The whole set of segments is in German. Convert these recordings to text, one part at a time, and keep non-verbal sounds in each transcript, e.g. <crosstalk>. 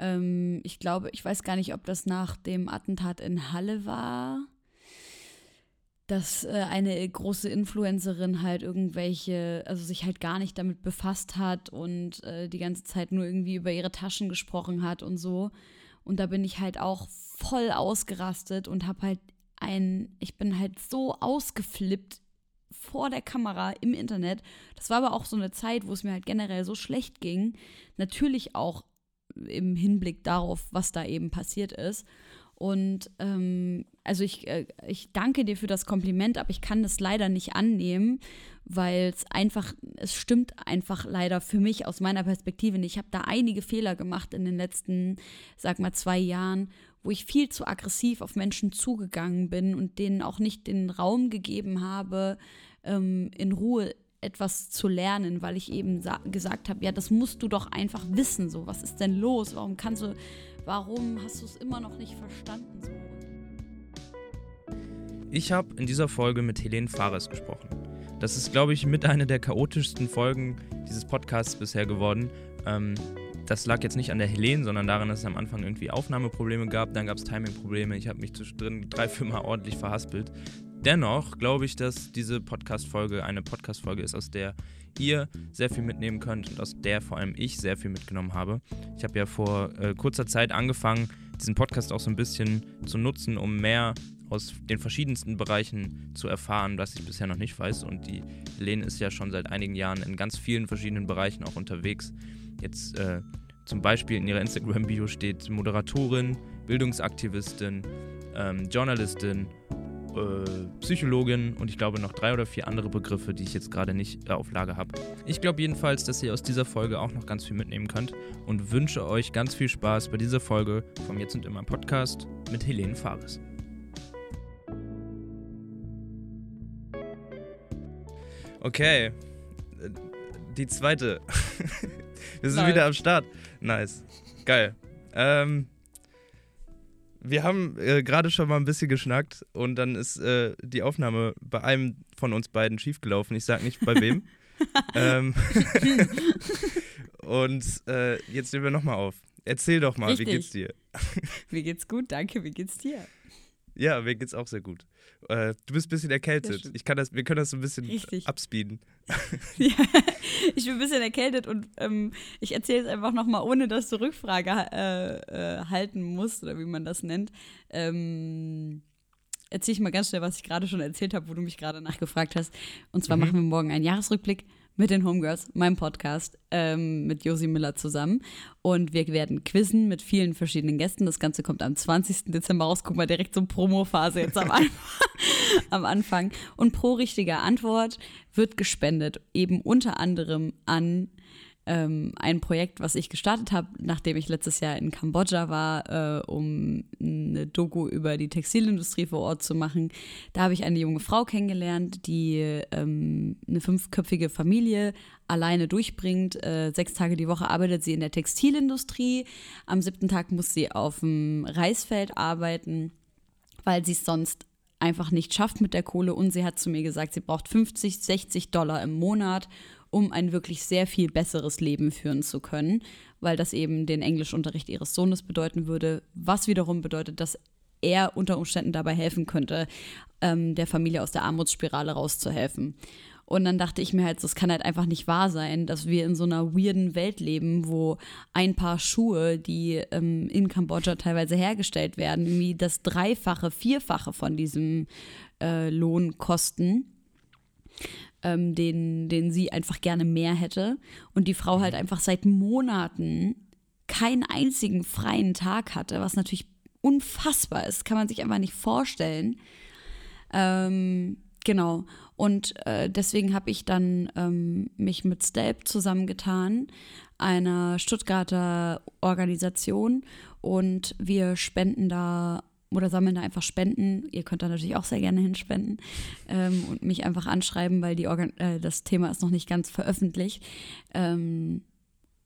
Ähm, ich glaube, ich weiß gar nicht, ob das nach dem Attentat in Halle war dass äh, eine große Influencerin halt irgendwelche, also sich halt gar nicht damit befasst hat und äh, die ganze Zeit nur irgendwie über ihre Taschen gesprochen hat und so. Und da bin ich halt auch voll ausgerastet und habe halt ein, ich bin halt so ausgeflippt vor der Kamera im Internet. Das war aber auch so eine Zeit, wo es mir halt generell so schlecht ging. Natürlich auch im Hinblick darauf, was da eben passiert ist. Und ähm, also ich, äh, ich danke dir für das Kompliment, aber ich kann das leider nicht annehmen, weil es einfach, es stimmt einfach leider für mich aus meiner Perspektive nicht. Ich habe da einige Fehler gemacht in den letzten, sag mal, zwei Jahren, wo ich viel zu aggressiv auf Menschen zugegangen bin und denen auch nicht den Raum gegeben habe, ähm, in Ruhe etwas zu lernen, weil ich eben gesagt habe, ja, das musst du doch einfach wissen, so, was ist denn los? Warum kannst du Warum hast du es immer noch nicht verstanden? So? Ich habe in dieser Folge mit Helene Fares gesprochen. Das ist, glaube ich, mit einer der chaotischsten Folgen dieses Podcasts bisher geworden. Ähm, das lag jetzt nicht an der Helene, sondern daran, dass es am Anfang irgendwie Aufnahmeprobleme gab, dann gab es Timingprobleme. Ich habe mich zwischendrin drei, vier Mal ordentlich verhaspelt. Dennoch glaube ich, dass diese Podcast-Folge eine Podcast-Folge ist, aus der ihr sehr viel mitnehmen könnt und aus der vor allem ich sehr viel mitgenommen habe. Ich habe ja vor äh, kurzer Zeit angefangen, diesen Podcast auch so ein bisschen zu nutzen, um mehr aus den verschiedensten Bereichen zu erfahren, was ich bisher noch nicht weiß. Und die Helene ist ja schon seit einigen Jahren in ganz vielen verschiedenen Bereichen auch unterwegs. Jetzt äh, zum Beispiel in ihrer Instagram-Bio steht Moderatorin, Bildungsaktivistin, ähm, Journalistin Psychologin und ich glaube noch drei oder vier andere Begriffe, die ich jetzt gerade nicht äh, auf Lage habe. Ich glaube jedenfalls, dass ihr aus dieser Folge auch noch ganz viel mitnehmen könnt und wünsche euch ganz viel Spaß bei dieser Folge vom Jetzt und Immer Podcast mit Helene Fares. Okay, äh, die zweite. <laughs> Wir sind Nein. wieder am Start. Nice. Geil. Ähm, wir haben äh, gerade schon mal ein bisschen geschnackt und dann ist äh, die Aufnahme bei einem von uns beiden schiefgelaufen. Ich sag nicht bei wem. <laughs> ähm, <laughs> und äh, jetzt nehmen wir nochmal auf. Erzähl doch mal, Richtig. wie geht's dir? mir geht's gut, danke. Wie geht's dir? Ja, mir geht's auch sehr gut. Äh, du bist ein bisschen erkältet. Ich kann das, wir können das so ein bisschen Richtig. abspeeden. <laughs> ja, ich bin ein bisschen erkältet und ähm, ich erzähle es einfach nochmal, ohne dass du Rückfrage äh, äh, halten musst oder wie man das nennt. Ähm, erzähle ich mal ganz schnell, was ich gerade schon erzählt habe, wo du mich gerade nachgefragt hast. Und zwar mhm. machen wir morgen einen Jahresrückblick mit den Homegirls, meinem Podcast, ähm, mit Josi Miller zusammen. Und wir werden quizzen mit vielen verschiedenen Gästen. Das Ganze kommt am 20. Dezember raus. Guck mal, direkt so Promo-Phase jetzt am, <laughs> am Anfang. Und pro richtige Antwort wird gespendet, eben unter anderem an ähm, ein Projekt, was ich gestartet habe, nachdem ich letztes Jahr in Kambodscha war, äh, um eine Doku über die Textilindustrie vor Ort zu machen. Da habe ich eine junge Frau kennengelernt, die ähm, eine fünfköpfige Familie alleine durchbringt. Äh, sechs Tage die Woche arbeitet sie in der Textilindustrie. Am siebten Tag muss sie auf dem Reisfeld arbeiten, weil sie es sonst einfach nicht schafft mit der Kohle. Und sie hat zu mir gesagt, sie braucht 50, 60 Dollar im Monat, um ein wirklich sehr viel besseres Leben führen zu können, weil das eben den Englischunterricht ihres Sohnes bedeuten würde, was wiederum bedeutet, dass er unter Umständen dabei helfen könnte, ähm, der Familie aus der Armutsspirale rauszuhelfen. Und dann dachte ich mir halt, das kann halt einfach nicht wahr sein, dass wir in so einer weirden Welt leben, wo ein paar Schuhe, die ähm, in Kambodscha teilweise hergestellt werden, irgendwie das Dreifache, Vierfache von diesem äh, Lohn kosten ähm, den, den sie einfach gerne mehr hätte. Und die Frau halt mhm. einfach seit Monaten keinen einzigen freien Tag hatte, was natürlich unfassbar ist, kann man sich einfach nicht vorstellen. Ähm, genau. Und äh, deswegen habe ich dann ähm, mich mit Stelp zusammengetan, einer Stuttgarter Organisation. Und wir spenden da oder sammeln da einfach Spenden. Ihr könnt da natürlich auch sehr gerne hinspenden ähm, und mich einfach anschreiben, weil die Organ äh, das Thema ist noch nicht ganz veröffentlicht. Ähm,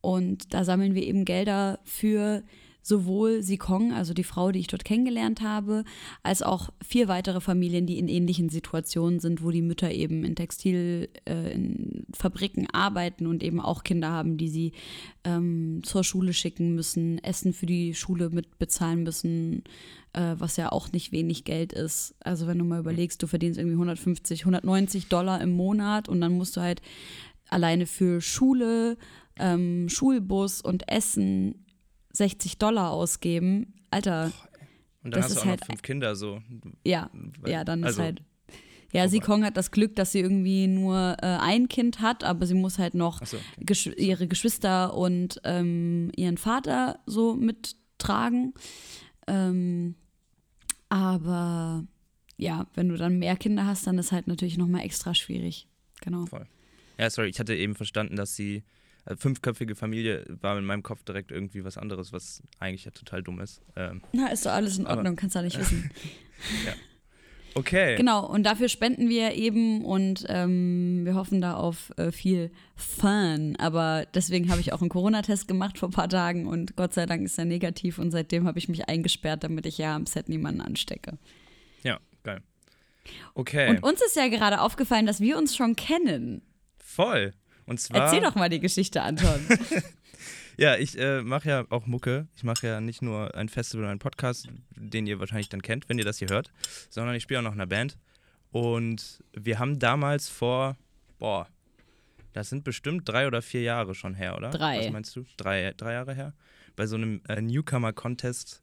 und da sammeln wir eben Gelder für sowohl Sikong, also die Frau, die ich dort kennengelernt habe, als auch vier weitere Familien, die in ähnlichen Situationen sind, wo die Mütter eben in Textilfabriken äh, arbeiten und eben auch Kinder haben, die sie ähm, zur Schule schicken müssen, Essen für die Schule mitbezahlen müssen, äh, was ja auch nicht wenig Geld ist. Also wenn du mal überlegst, du verdienst irgendwie 150, 190 Dollar im Monat und dann musst du halt alleine für Schule, ähm, Schulbus und Essen 60 Dollar ausgeben. Alter. Und dann hast du auch halt, noch fünf Kinder so. Ja, Weil, ja, dann also, ist halt. Ja, sie Kong hat das Glück, dass sie irgendwie nur äh, ein Kind hat, aber sie muss halt noch so, okay. Gesch ihre Geschwister und ähm, ihren Vater so mittragen. Ähm, aber ja, wenn du dann mehr Kinder hast, dann ist halt natürlich nochmal extra schwierig. Genau. Voll. Ja, sorry, ich hatte eben verstanden, dass sie also fünfköpfige Familie war in meinem Kopf direkt irgendwie was anderes, was eigentlich ja total dumm ist. Ähm, Na, ist doch alles in Ordnung, aber, kannst du nicht wissen. <laughs> ja. Okay. Genau, und dafür spenden wir eben und ähm, wir hoffen da auf äh, viel Fun. Aber deswegen habe ich auch einen Corona-Test gemacht vor ein paar Tagen und Gott sei Dank ist er negativ und seitdem habe ich mich eingesperrt, damit ich ja am Set niemanden anstecke. Ja, geil. Okay. Und uns ist ja gerade aufgefallen, dass wir uns schon kennen. Voll. Und zwar, Erzähl doch mal die Geschichte, Anton. <laughs> ja, ich äh, mache ja auch Mucke. Ich mache ja nicht nur ein Festival und einen Podcast, den ihr wahrscheinlich dann kennt, wenn ihr das hier hört, sondern ich spiele auch noch in einer Band. Und wir haben damals vor, boah, das sind bestimmt drei oder vier Jahre schon her, oder? Drei. Was meinst du? Drei, drei Jahre her? Bei so einem äh, Newcomer-Contest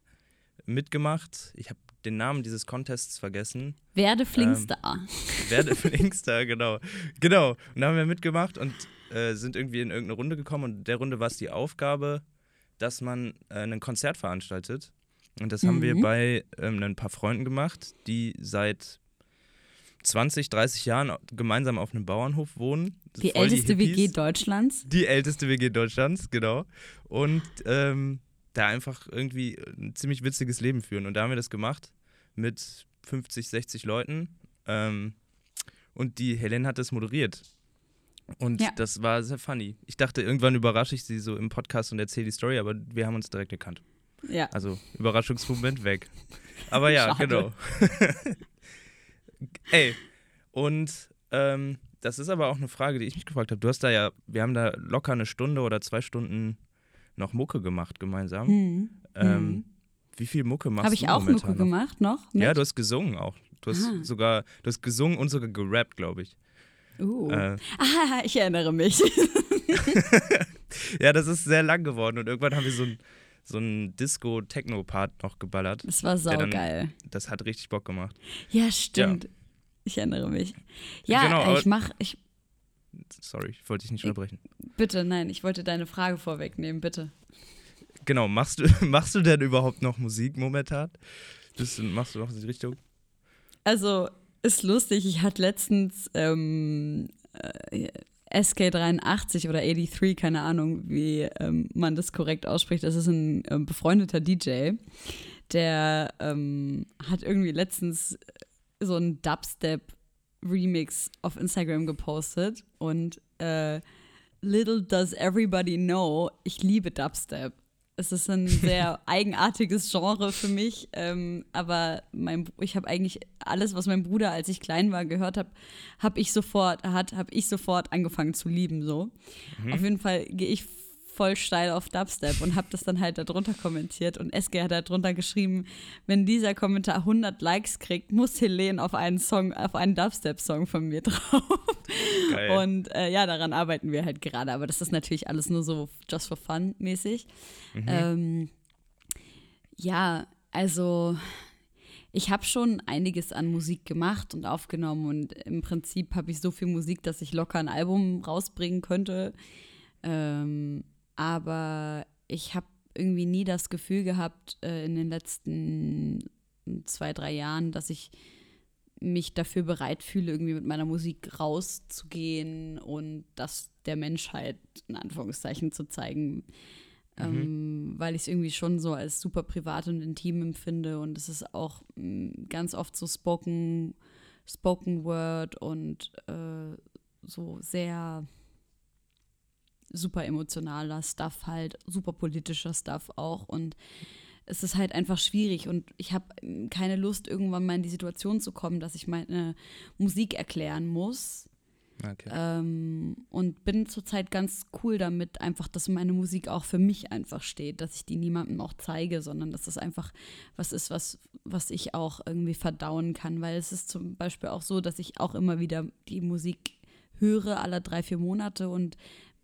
mitgemacht. Ich habe den Namen dieses Contests vergessen. Werde Flingstar. Ähm, werde Flingstar, genau. Genau. Und da haben wir mitgemacht und äh, sind irgendwie in irgendeine Runde gekommen und der Runde war es die Aufgabe, dass man äh, ein Konzert veranstaltet. Und das mhm. haben wir mhm. bei ähm, ein paar Freunden gemacht, die seit 20, 30 Jahren gemeinsam auf einem Bauernhof wohnen. Die älteste die WG Deutschlands. Die älteste WG Deutschlands, genau. Und ähm, da einfach irgendwie ein ziemlich witziges Leben führen. Und da haben wir das gemacht mit 50, 60 Leuten. Ähm, und die Helen hat das moderiert. Und ja. das war sehr funny. Ich dachte, irgendwann überrasche ich sie so im Podcast und erzähle die Story, aber wir haben uns direkt erkannt. Ja. Also Überraschungsmoment weg. Aber ja, genau. <laughs> Ey, und ähm, das ist aber auch eine Frage, die ich mich gefragt habe. Du hast da ja, wir haben da locker eine Stunde oder zwei Stunden noch Mucke gemacht gemeinsam. Hm. Ähm, hm. Wie viel Mucke machst Hab du? Habe ich auch Mucke noch? gemacht noch? Mit? Ja, du hast gesungen auch. Du hast ah. sogar, du hast gesungen und sogar gerappt, glaube ich. Uh. Äh. <laughs> Ah, ich erinnere mich. <laughs> ja, das ist sehr lang geworden und irgendwann haben wir so ein so ein Disco-Techno-Part noch geballert. Das war saugeil. Das hat richtig Bock gemacht. Ja, stimmt. Ja. Ich erinnere mich. Ja, genau, ich mach, ich, Sorry, ich wollte dich nicht unterbrechen. Bitte, nein, ich wollte deine Frage vorwegnehmen, bitte. Genau, machst du, <laughs> machst du denn überhaupt noch Musik momentan? Bist du, machst du noch in die Richtung? Also, ist lustig, ich hatte letztens ähm, äh, SK83 oder 83, keine Ahnung, wie ähm, man das korrekt ausspricht. Das ist ein ähm, befreundeter DJ, der ähm, hat irgendwie letztens so ein Dubstep Remix auf Instagram gepostet und äh, Little Does Everybody Know, ich liebe Dubstep. Es ist ein <laughs> sehr eigenartiges Genre für mich, ähm, aber mein, ich habe eigentlich alles, was mein Bruder, als ich klein war, gehört habe, habe ich sofort, hat, habe ich sofort angefangen zu lieben. So, mhm. auf jeden Fall gehe ich voll steil auf Dubstep und habe das dann halt darunter kommentiert und SG hat darunter geschrieben, wenn dieser Kommentar 100 Likes kriegt, muss Helene auf einen Song, auf einen Dubstep-Song von mir <laughs> drauf. Geil. Und äh, ja, daran arbeiten wir halt gerade, aber das ist natürlich alles nur so just for fun mäßig. Mhm. Ähm, ja, also ich habe schon einiges an Musik gemacht und aufgenommen und im Prinzip habe ich so viel Musik, dass ich locker ein Album rausbringen könnte. Ähm, aber ich habe irgendwie nie das Gefühl gehabt äh, in den letzten zwei, drei Jahren, dass ich mich dafür bereit fühle, irgendwie mit meiner Musik rauszugehen und das der Menschheit in Anführungszeichen zu zeigen. Mhm. Ähm, weil ich es irgendwie schon so als super privat und intim empfinde und es ist auch mh, mm, ganz oft so spoken, spoken word und äh, so sehr super emotionaler Stuff halt, super politischer Stuff auch und es ist halt einfach schwierig und ich habe keine Lust, irgendwann mal in die Situation zu kommen, dass ich meine Musik erklären muss. Okay. Ähm, und bin zurzeit ganz cool damit, einfach, dass meine Musik auch für mich einfach steht, dass ich die niemandem auch zeige, sondern dass das einfach was ist, was, was ich auch irgendwie verdauen kann. Weil es ist zum Beispiel auch so, dass ich auch immer wieder die Musik höre, alle drei, vier Monate und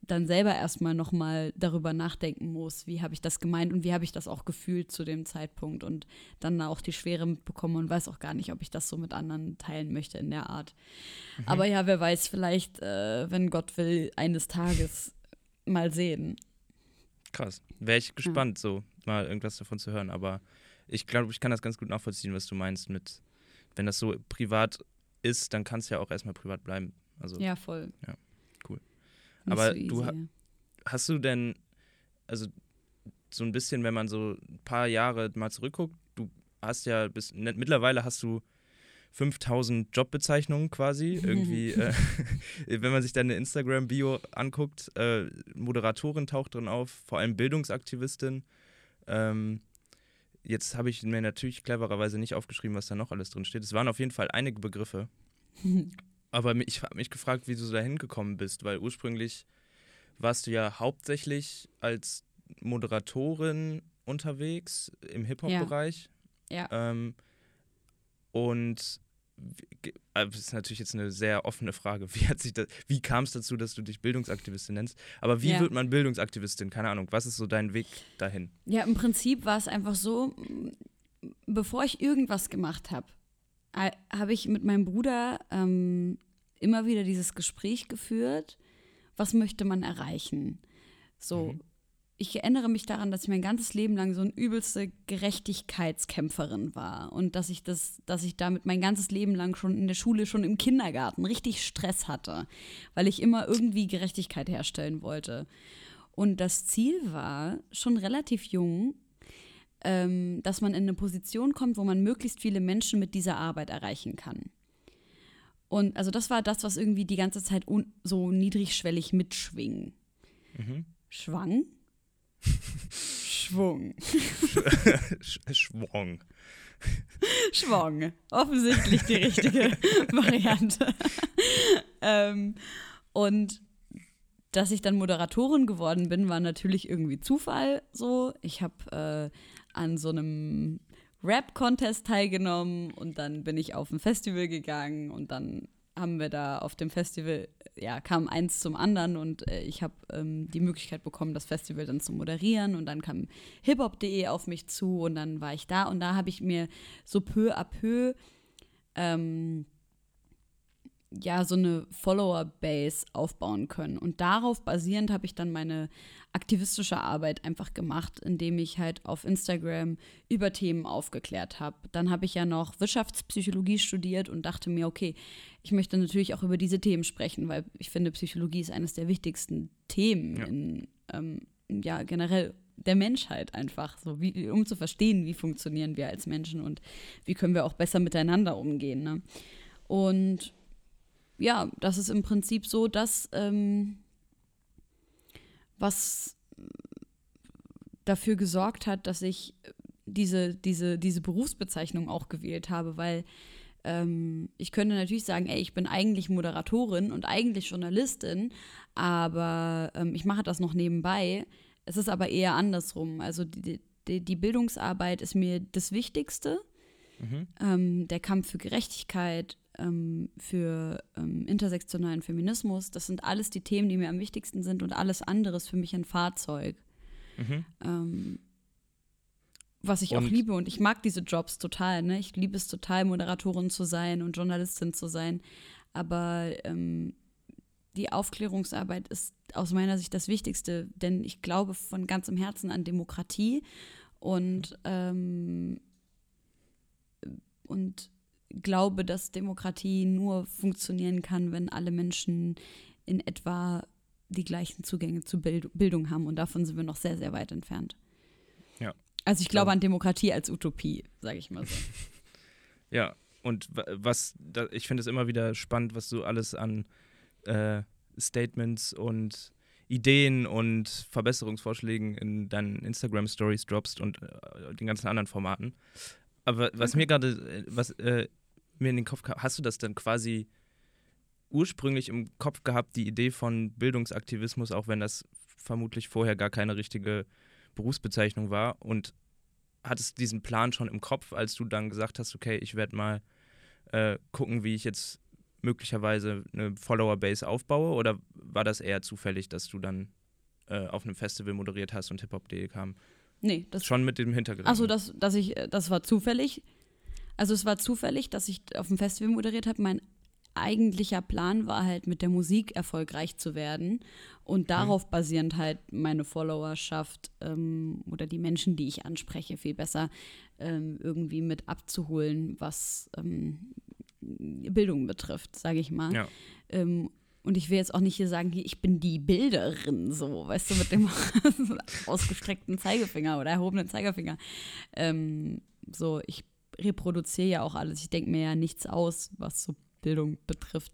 dann selber erstmal nochmal darüber nachdenken muss, wie habe ich das gemeint und wie habe ich das auch gefühlt zu dem Zeitpunkt und dann auch die Schwere mitbekommen und weiß auch gar nicht, ob ich das so mit anderen teilen möchte in der Art. Mhm. Aber ja, wer weiß, vielleicht, äh, wenn Gott will, eines Tages <laughs> mal sehen. Krass. Wäre ich gespannt, ja. so mal irgendwas davon zu hören. Aber ich glaube, ich kann das ganz gut nachvollziehen, was du meinst mit, wenn das so privat ist, dann kann es ja auch erstmal privat bleiben. Also, ja, voll. Ja. Aber so du hast du denn, also so ein bisschen, wenn man so ein paar Jahre mal zurückguckt, du hast ja bis ne, mittlerweile hast du 5000 Jobbezeichnungen quasi. <laughs> Irgendwie, äh, <laughs> wenn man sich deine Instagram-Bio anguckt, äh, Moderatorin taucht drin auf, vor allem Bildungsaktivistin. Ähm, jetzt habe ich mir natürlich clevererweise nicht aufgeschrieben, was da noch alles drin steht. Es waren auf jeden Fall einige Begriffe. <laughs> Aber ich habe mich gefragt, wie du da hingekommen bist, weil ursprünglich warst du ja hauptsächlich als Moderatorin unterwegs im Hip-Hop-Bereich. Ja. ja. Ähm, und äh, das ist natürlich jetzt eine sehr offene Frage. <laughs> Wie, hat sich das, wie kam es dazu, dass du dich Bildungsaktivistin nennst? Aber wie ja. wird man Bildungsaktivistin? Keine Ahnung. Was ist so dein Weg dahin? Ja, im Prinzip war es einfach so, bevor ich irgendwas gemacht habe, habe ich mit meinem Bruder ähm, immer wieder dieses Gespräch geführt, was möchte man erreichen? So, mhm. ich erinnere mich daran, dass ich mein ganzes Leben lang so eine übelste Gerechtigkeitskämpferin war und dass ich das, dass ich damit mein ganzes Leben lang schon in der Schule, schon im Kindergarten richtig Stress hatte, weil ich immer irgendwie Gerechtigkeit herstellen wollte. Und das Ziel war, schon relativ jung, ähm, dass man in eine Position kommt, wo man möglichst viele Menschen mit dieser Arbeit erreichen kann. Und also das war das, was irgendwie die ganze Zeit so niedrigschwellig mitschwingen. Mhm. Schwang? Schwung. <laughs> Schwung. Schwung. Offensichtlich die richtige <laughs> Variante. ähm, und dass ich dann Moderatorin geworden bin, war natürlich irgendwie Zufall so. Ich habe äh, an so einem Rap-Contest teilgenommen und dann bin ich auf ein Festival gegangen und dann haben wir da auf dem Festival, ja, kam eins zum anderen und äh, ich habe ähm, die Möglichkeit bekommen, das Festival dann zu moderieren und dann kam hiphop.de auf mich zu und dann war ich da und da habe ich mir so peu à peu ähm, ja so eine Follower-Base aufbauen können. Und darauf basierend habe ich dann meine aktivistische Arbeit einfach gemacht, indem ich halt auf Instagram über Themen aufgeklärt habe. Dann habe ich ja noch Wirtschaftspsychologie studiert und dachte mir, okay, ich möchte natürlich auch über diese Themen sprechen, weil ich finde, Psychologie ist eines der wichtigsten Themen ja. in ähm, ja generell der Menschheit einfach, so wie, um zu verstehen, wie funktionieren wir als Menschen und wie können wir auch besser miteinander umgehen. Ne? Und ja, das ist im Prinzip so, dass ähm, was dafür gesorgt hat, dass ich diese, diese, diese Berufsbezeichnung auch gewählt habe, weil ähm, ich könnte natürlich sagen, ey, ich bin eigentlich Moderatorin und eigentlich Journalistin, aber ähm, ich mache das noch nebenbei. Es ist aber eher andersrum. Also die, die, die Bildungsarbeit ist mir das Wichtigste. Mhm. Ähm, der Kampf für Gerechtigkeit, ähm, für ähm, intersektionalen Feminismus. Das sind alles die Themen, die mir am wichtigsten sind und alles andere ist für mich ein Fahrzeug. Mhm. Ähm, was ich und? auch liebe und ich mag diese Jobs total. Ne? Ich liebe es total, Moderatorin zu sein und Journalistin zu sein. Aber ähm, die Aufklärungsarbeit ist aus meiner Sicht das Wichtigste, denn ich glaube von ganzem Herzen an Demokratie und, ähm, und glaube, dass Demokratie nur funktionieren kann, wenn alle Menschen in etwa die gleichen Zugänge zu Bild Bildung haben. Und davon sind wir noch sehr, sehr weit entfernt. Ja. Also ich glaube an Demokratie als Utopie, sage ich mal so. <laughs> ja, und was, ich finde es immer wieder spannend, was du alles an äh, Statements und Ideen und Verbesserungsvorschlägen in deinen Instagram-Stories droppst und äh, den ganzen anderen Formaten. Aber was mir gerade, äh, was äh, mir in den Kopf kam, hast du das dann quasi ursprünglich im Kopf gehabt, die Idee von Bildungsaktivismus, auch wenn das vermutlich vorher gar keine richtige Berufsbezeichnung war und hattest diesen Plan schon im Kopf, als du dann gesagt hast, okay, ich werde mal äh, gucken, wie ich jetzt möglicherweise eine Follower-Base aufbaue? Oder war das eher zufällig, dass du dann äh, auf einem Festival moderiert hast und Hip-Hop.de kam? Nee, das. Schon mit dem Hintergrund. Achso, das, dass ich, äh, das war zufällig. Also es war zufällig, dass ich auf dem Festival moderiert habe. Mein eigentlicher Plan war halt mit der Musik erfolgreich zu werden und darauf mhm. basierend halt meine Followerschaft ähm, oder die Menschen, die ich anspreche, viel besser ähm, irgendwie mit abzuholen, was ähm, Bildung betrifft, sage ich mal. Ja. Und ich will jetzt auch nicht hier sagen, ich bin die Bilderin, so, weißt du, mit dem <laughs> ausgestreckten Zeigefinger oder erhobenen Zeigefinger. Ähm, so, ich reproduziere ja auch alles. Ich denke mir ja nichts aus, was so Bildung betrifft.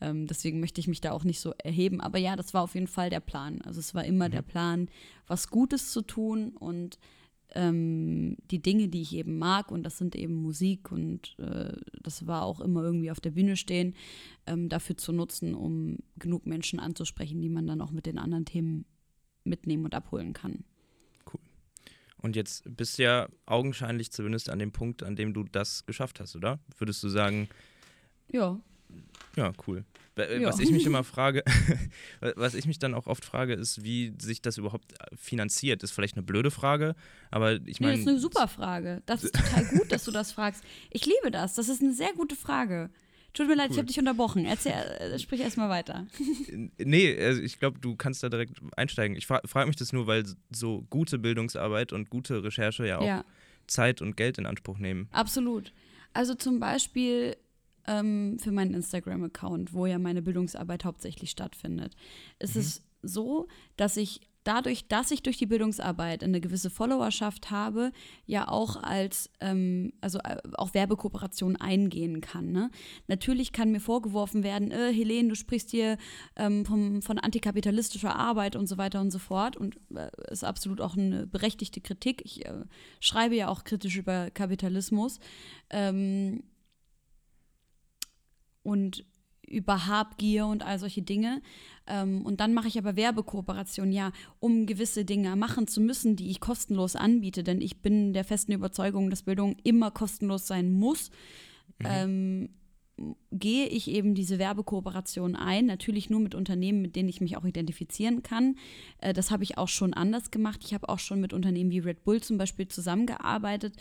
Ähm, deswegen möchte ich mich da auch nicht so erheben. Aber ja, das war auf jeden Fall der Plan. Also es war immer mhm. der Plan, was Gutes zu tun und ähm, die Dinge, die ich eben mag, und das sind eben Musik und äh, das war auch immer irgendwie auf der Bühne stehen, ähm, dafür zu nutzen, um genug Menschen anzusprechen, die man dann auch mit den anderen Themen mitnehmen und abholen kann. Cool. Und jetzt bist du ja augenscheinlich zumindest an dem Punkt, an dem du das geschafft hast, oder? Würdest du sagen, ja. Ja, cool. Äh, was ja. ich mich immer frage, <laughs> was ich mich dann auch oft frage, ist, wie sich das überhaupt äh, finanziert. Das ist vielleicht eine blöde Frage, aber ich meine. Nee, das ist eine super Frage. Das ist total <laughs> gut, dass du das fragst. Ich liebe das. Das ist eine sehr gute Frage. Tut mir leid, cool. ich habe dich unterbrochen. Erzähl, äh, sprich erstmal weiter. <laughs> nee, also ich glaube, du kannst da direkt einsteigen. Ich fra frage mich das nur, weil so gute Bildungsarbeit und gute Recherche ja auch ja. Zeit und Geld in Anspruch nehmen. Absolut. Also zum Beispiel ähm, für meinen Instagram-Account, wo ja meine Bildungsarbeit hauptsächlich stattfindet. Es mhm. ist so, dass ich dadurch, dass ich durch die Bildungsarbeit eine gewisse Followerschaft habe, ja auch als, ähm, also äh, auch Werbekooperationen eingehen kann. Ne? Natürlich kann mir vorgeworfen werden, äh, Helene, du sprichst hier ähm, vom, von antikapitalistischer Arbeit und so weiter und so fort. Und äh, ist absolut auch eine berechtigte Kritik. Ich äh, schreibe ja auch kritisch über Kapitalismus. Ähm, und über Habgier und all solche Dinge. Ähm, und dann mache ich aber Werbekooperationen, ja, um gewisse Dinge machen zu müssen, die ich kostenlos anbiete. Denn ich bin der festen Überzeugung, dass Bildung immer kostenlos sein muss. Mhm. Ähm, gehe ich eben diese Werbekooperation ein, natürlich nur mit Unternehmen, mit denen ich mich auch identifizieren kann. Äh, das habe ich auch schon anders gemacht. Ich habe auch schon mit Unternehmen wie Red Bull zum Beispiel zusammengearbeitet,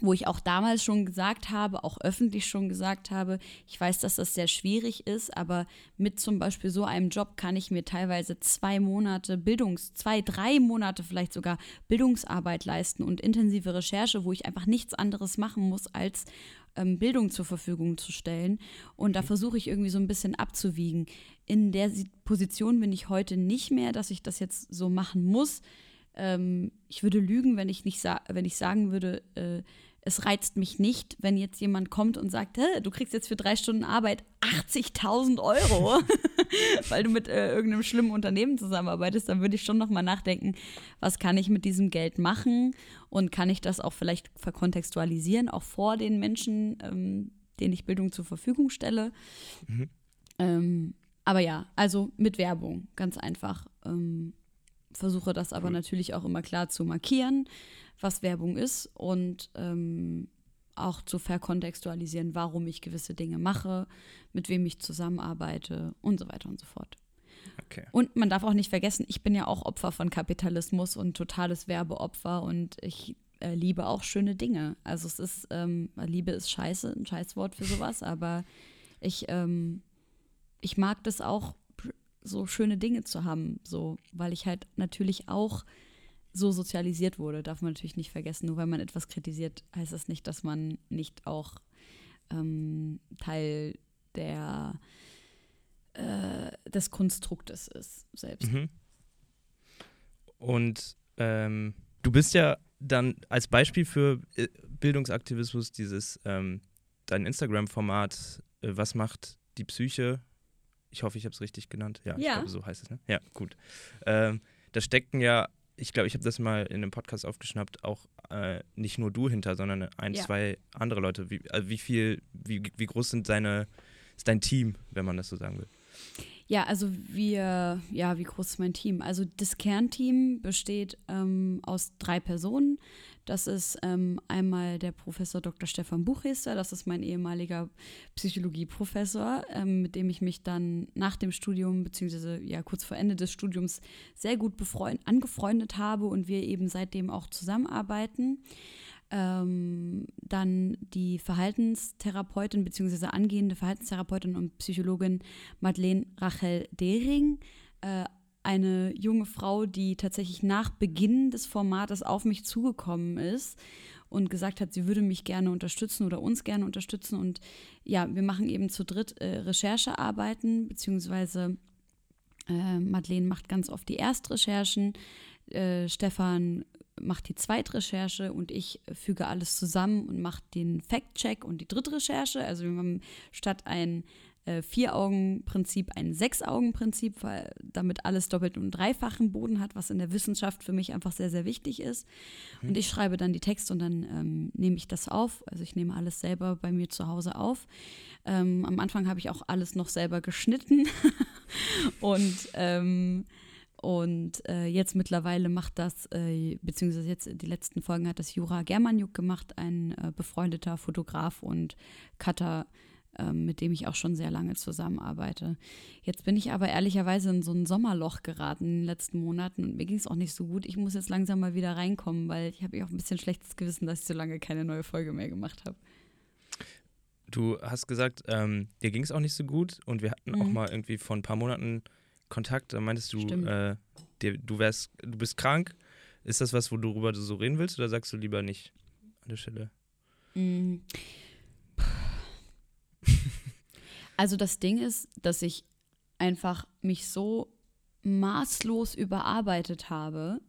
wo ich auch damals schon gesagt habe, auch öffentlich schon gesagt habe, ich weiß, dass das sehr schwierig ist, aber mit zum Beispiel so einem Job kann ich mir teilweise zwei Monate Bildungs-, zwei, drei Monate vielleicht sogar Bildungsarbeit leisten und intensive Recherche, wo ich einfach nichts anderes machen muss, als ähm, Bildung zur Verfügung zu stellen. Und da mhm. versuche ich irgendwie so ein bisschen abzuwiegen. In der Position bin ich heute nicht mehr, dass ich das jetzt so machen muss. Ähm, ich würde lügen, wenn ich nicht wenn ich sagen würde, äh, es reizt mich nicht, wenn jetzt jemand kommt und sagt, du kriegst jetzt für drei Stunden Arbeit 80.000 Euro, <laughs> weil du mit äh, irgendeinem schlimmen Unternehmen zusammenarbeitest, dann würde ich schon nochmal nachdenken, was kann ich mit diesem Geld machen und kann ich das auch vielleicht verkontextualisieren, auch vor den Menschen, ähm, denen ich Bildung zur Verfügung stelle. Mhm. Ähm, aber ja, also mit Werbung, ganz einfach. Ähm, versuche das aber cool. natürlich auch immer klar zu markieren, was Werbung ist und ähm, auch zu verkontextualisieren, warum ich gewisse Dinge mache, mit wem ich zusammenarbeite und so weiter und so fort. Okay. Und man darf auch nicht vergessen, ich bin ja auch Opfer von Kapitalismus und totales Werbeopfer und ich äh, liebe auch schöne Dinge. Also es ist, ähm, Liebe ist scheiße, ein Scheißwort für sowas, aber ich, ähm, ich mag das auch, so schöne Dinge zu haben, so, weil ich halt natürlich auch so sozialisiert wurde, darf man natürlich nicht vergessen. Nur weil man etwas kritisiert, heißt das nicht, dass man nicht auch ähm, Teil der, äh, des Konstruktes ist selbst. Mhm. Und ähm, du bist ja dann als Beispiel für äh, Bildungsaktivismus dieses ähm, dein Instagram-Format, äh, was macht die Psyche Ich hoffe, ich habe es richtig genannt. Ja, ich Ja. glaube, so heißt es. Ne? Ja, gut. Ähm, da steckten ja, ich glaube, ich habe das mal in einem Podcast aufgeschnappt, auch äh, nicht nur du hinter, sondern ein, Ja. zwei andere Leute. Wie, also wie viel, wie, wie groß sind seine, ist dein Team, wenn man das so sagen will? Ja, also wir, ja, wie groß ist mein Team? Also das Kernteam besteht ähm, aus drei Personen. Das ist ähm, einmal der Professor Dr. Stefan Buchhester, das ist mein ehemaliger Psychologieprofessor, ähm, mit dem ich mich dann nach dem Studium, beziehungsweise ja kurz vor Ende des Studiums, sehr gut angefreundet habe und wir eben seitdem auch zusammenarbeiten. Ähm, dann die Verhaltenstherapeutin bzw. angehende Verhaltenstherapeutin und Psychologin Madeleine Rachel Dehring. Äh, eine junge Frau, die tatsächlich nach Beginn des Formates auf mich zugekommen ist und gesagt hat, sie würde mich gerne unterstützen oder uns gerne unterstützen. Und ja, wir machen eben zu dritt äh, Recherchearbeiten, beziehungsweise äh, Madeleine macht ganz oft die Erstrecherchen, äh, Stefan macht die Zweitrecherche und ich füge alles zusammen und mache den Fact-Check und die Drittrecherche. Also wir haben statt ein äh, Vier-Augen-Prinzip ein Sechs-Augen-Prinzip, weil damit alles doppelt und dreifachen Boden hat, was in der Wissenschaft für mich einfach sehr, sehr wichtig ist. Und ich schreibe dann die Texte und dann ähm, nehme ich das auf. Also ich nehme alles selber bei mir zu Hause auf. Ähm, am Anfang habe ich auch alles noch selber geschnitten <laughs> und ähm, und äh, jetzt mittlerweile macht das, äh, beziehungsweise jetzt die letzten Folgen hat das Jura Germaniuk gemacht, ein äh, befreundeter Fotograf und Cutter, ähm, mit dem ich auch schon sehr lange zusammenarbeite. Jetzt bin ich aber ehrlicherweise in so ein Sommerloch geraten in den letzten Monaten und mir ging es auch nicht so gut. Ich muss jetzt langsam mal wieder reinkommen, weil ich habe ja auch ein bisschen schlechtes Gewissen, dass ich so lange keine neue Folge mehr gemacht habe. Du hast gesagt, ähm, dir ging es auch nicht so gut und wir hatten auch Mhm. mal irgendwie vor ein paar Monaten Kontakt. Da meintest du, äh, dir, du wärst, du bist krank. Ist das was, worüber du so reden willst oder sagst du lieber nicht an der Stelle? Mm. <laughs> Also das Ding ist, dass ich einfach mich so maßlos überarbeitet habe.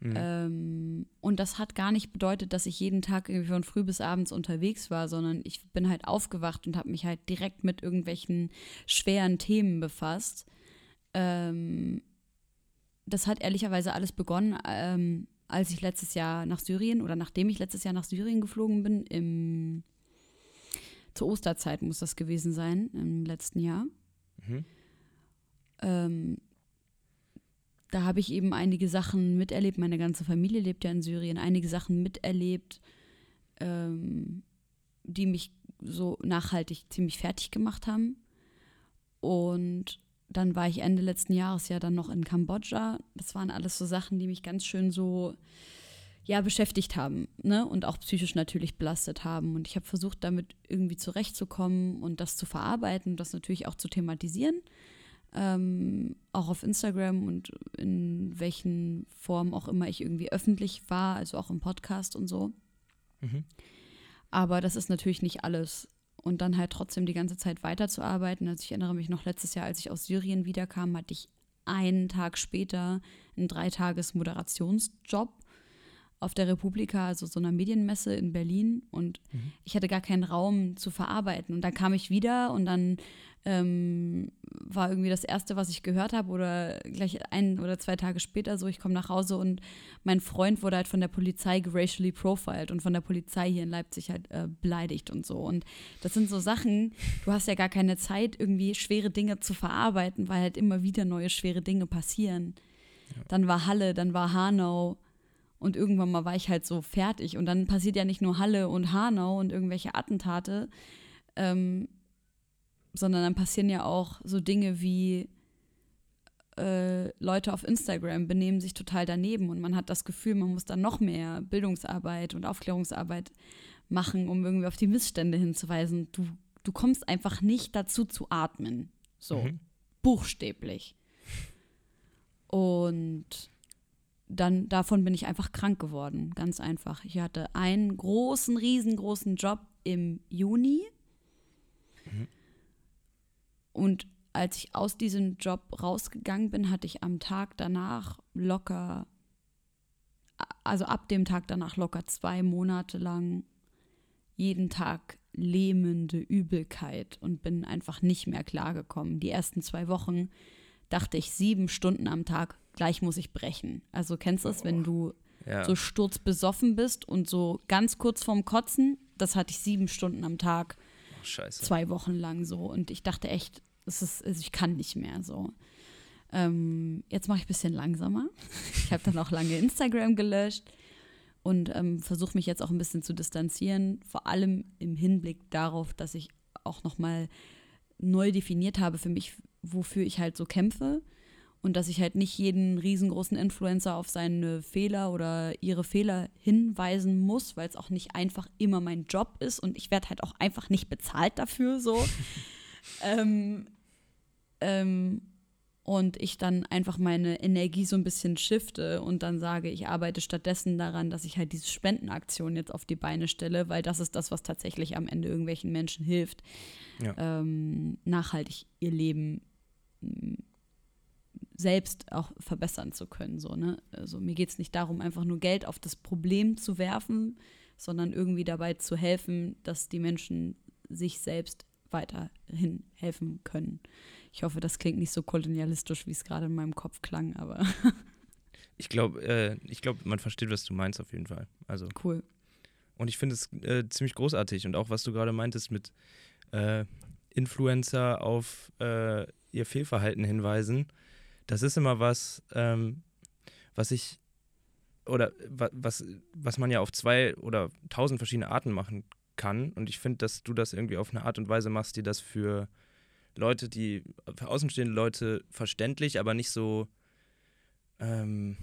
Mhm. Ähm, und das hat gar nicht bedeutet, dass ich jeden Tag irgendwie von früh bis abends unterwegs war, sondern ich bin halt aufgewacht und habe mich halt direkt mit irgendwelchen schweren Themen befasst. Ähm, das hat ehrlicherweise alles begonnen, ähm, als ich letztes Jahr nach Syrien oder nachdem ich letztes Jahr nach Syrien geflogen bin, im, zur Osterzeit muss das gewesen sein, im letzten Jahr. Mhm. Ähm, da habe ich eben einige Sachen miterlebt. Meine ganze Familie lebt ja in Syrien. Einige Sachen miterlebt, ähm, die mich so nachhaltig ziemlich fertig gemacht haben. Und dann war ich Ende letzten Jahres ja dann noch in Kambodscha. Das waren alles so Sachen, die mich ganz schön so ja beschäftigt haben, ne? Und auch psychisch natürlich belastet haben. Und ich habe versucht, damit irgendwie zurechtzukommen und das zu verarbeiten und das natürlich auch zu thematisieren ähm, auch auf Instagram und in welchen Formen auch immer ich irgendwie öffentlich war, also auch im Podcast und so. Mhm. Aber das ist natürlich nicht alles. Und dann halt trotzdem die ganze Zeit weiterzuarbeiten. Also ich erinnere mich noch letztes Jahr, als ich aus Syrien wiederkam, hatte ich einen Tag später einen Dreitages-Moderationsjob auf der Republika, also so einer Medienmesse in Berlin. Und Mhm. ich hatte gar keinen Raum zu verarbeiten. Und dann kam ich wieder und dann ähm, war irgendwie das Erste, was ich gehört habe, oder gleich ein oder zwei Tage später so, ich komme nach Hause und mein Freund wurde halt von der Polizei racially profiled und von der Polizei hier in Leipzig halt äh, beleidigt und so. Und das sind so Sachen, du hast ja gar keine Zeit, irgendwie schwere Dinge zu verarbeiten, weil halt immer wieder neue schwere Dinge passieren. Dann war Halle, dann war Hanau. Und irgendwann mal war ich halt so fertig. Und dann passiert ja nicht nur Halle und Hanau und irgendwelche Attentate, ähm, sondern dann passieren ja auch so Dinge wie äh, Leute auf Instagram benehmen sich total daneben und man hat das Gefühl, man muss dann noch mehr Bildungsarbeit und Aufklärungsarbeit machen, um irgendwie auf die Missstände hinzuweisen. Du, du kommst einfach nicht dazu zu atmen. So, Mhm. buchstäblich. Und dann davon bin ich einfach krank geworden, ganz einfach. Ich hatte einen großen, riesengroßen Job im Juni. Und als ich aus diesem Job rausgegangen bin, hatte ich am Tag danach locker, also ab dem Tag danach locker zwei Monate lang jeden Tag lähmende Übelkeit und bin einfach nicht mehr klargekommen. Die ersten zwei Wochen dachte ich sieben Stunden am Tag, gleich muss ich brechen. Also kennst du es, wenn du Ja. so sturzbesoffen bist und so ganz kurz vorm Kotzen, das hatte ich sieben Stunden am Tag, scheiße. zwei Wochen lang so. Und ich dachte echt, es ist, also ich kann nicht mehr so. Ähm, jetzt mache ich ein bisschen langsamer. Ich habe dann auch lange Instagram gelöscht und ähm, versuche mich jetzt auch ein bisschen zu distanzieren, vor allem im Hinblick darauf, dass ich auch nochmal neu definiert habe für mich, wofür ich halt so kämpfe und dass ich halt nicht jeden riesengroßen Influencer auf seine Fehler oder ihre Fehler hinweisen muss, weil es auch nicht einfach immer mein Job ist und ich werde halt auch einfach nicht bezahlt dafür so. <laughs> ähm, ähm, und ich dann einfach meine Energie so ein bisschen shifte und dann sage, ich arbeite stattdessen daran, dass ich halt diese Spendenaktion jetzt auf die Beine stelle, weil das ist das, was tatsächlich am Ende irgendwelchen Menschen hilft, Ja. ähm, nachhaltig ihr Leben mm, selbst auch verbessern zu können. So, ne? Also mir geht es nicht darum, einfach nur Geld auf das Problem zu werfen, sondern irgendwie dabei zu helfen, dass die Menschen sich selbst weiterhin helfen können. Ich hoffe, das klingt nicht so kolonialistisch, wie es gerade in meinem Kopf klang, aber <laughs> Ich glaube, äh, ich man versteht, was du meinst auf jeden Fall. Also cool. Und ich finde es äh, ziemlich großartig. Und auch was du gerade meintest mit äh, Influencer auf äh, ihr Fehlverhalten hinweisen, das ist immer was, ähm, was ich oder wa was, was man ja auf zwei oder tausend verschiedene Arten machen kann. Und ich finde, dass du das irgendwie auf eine Art und Weise machst, die das für Leute, die für außenstehende Leute verständlich, aber nicht so ähm,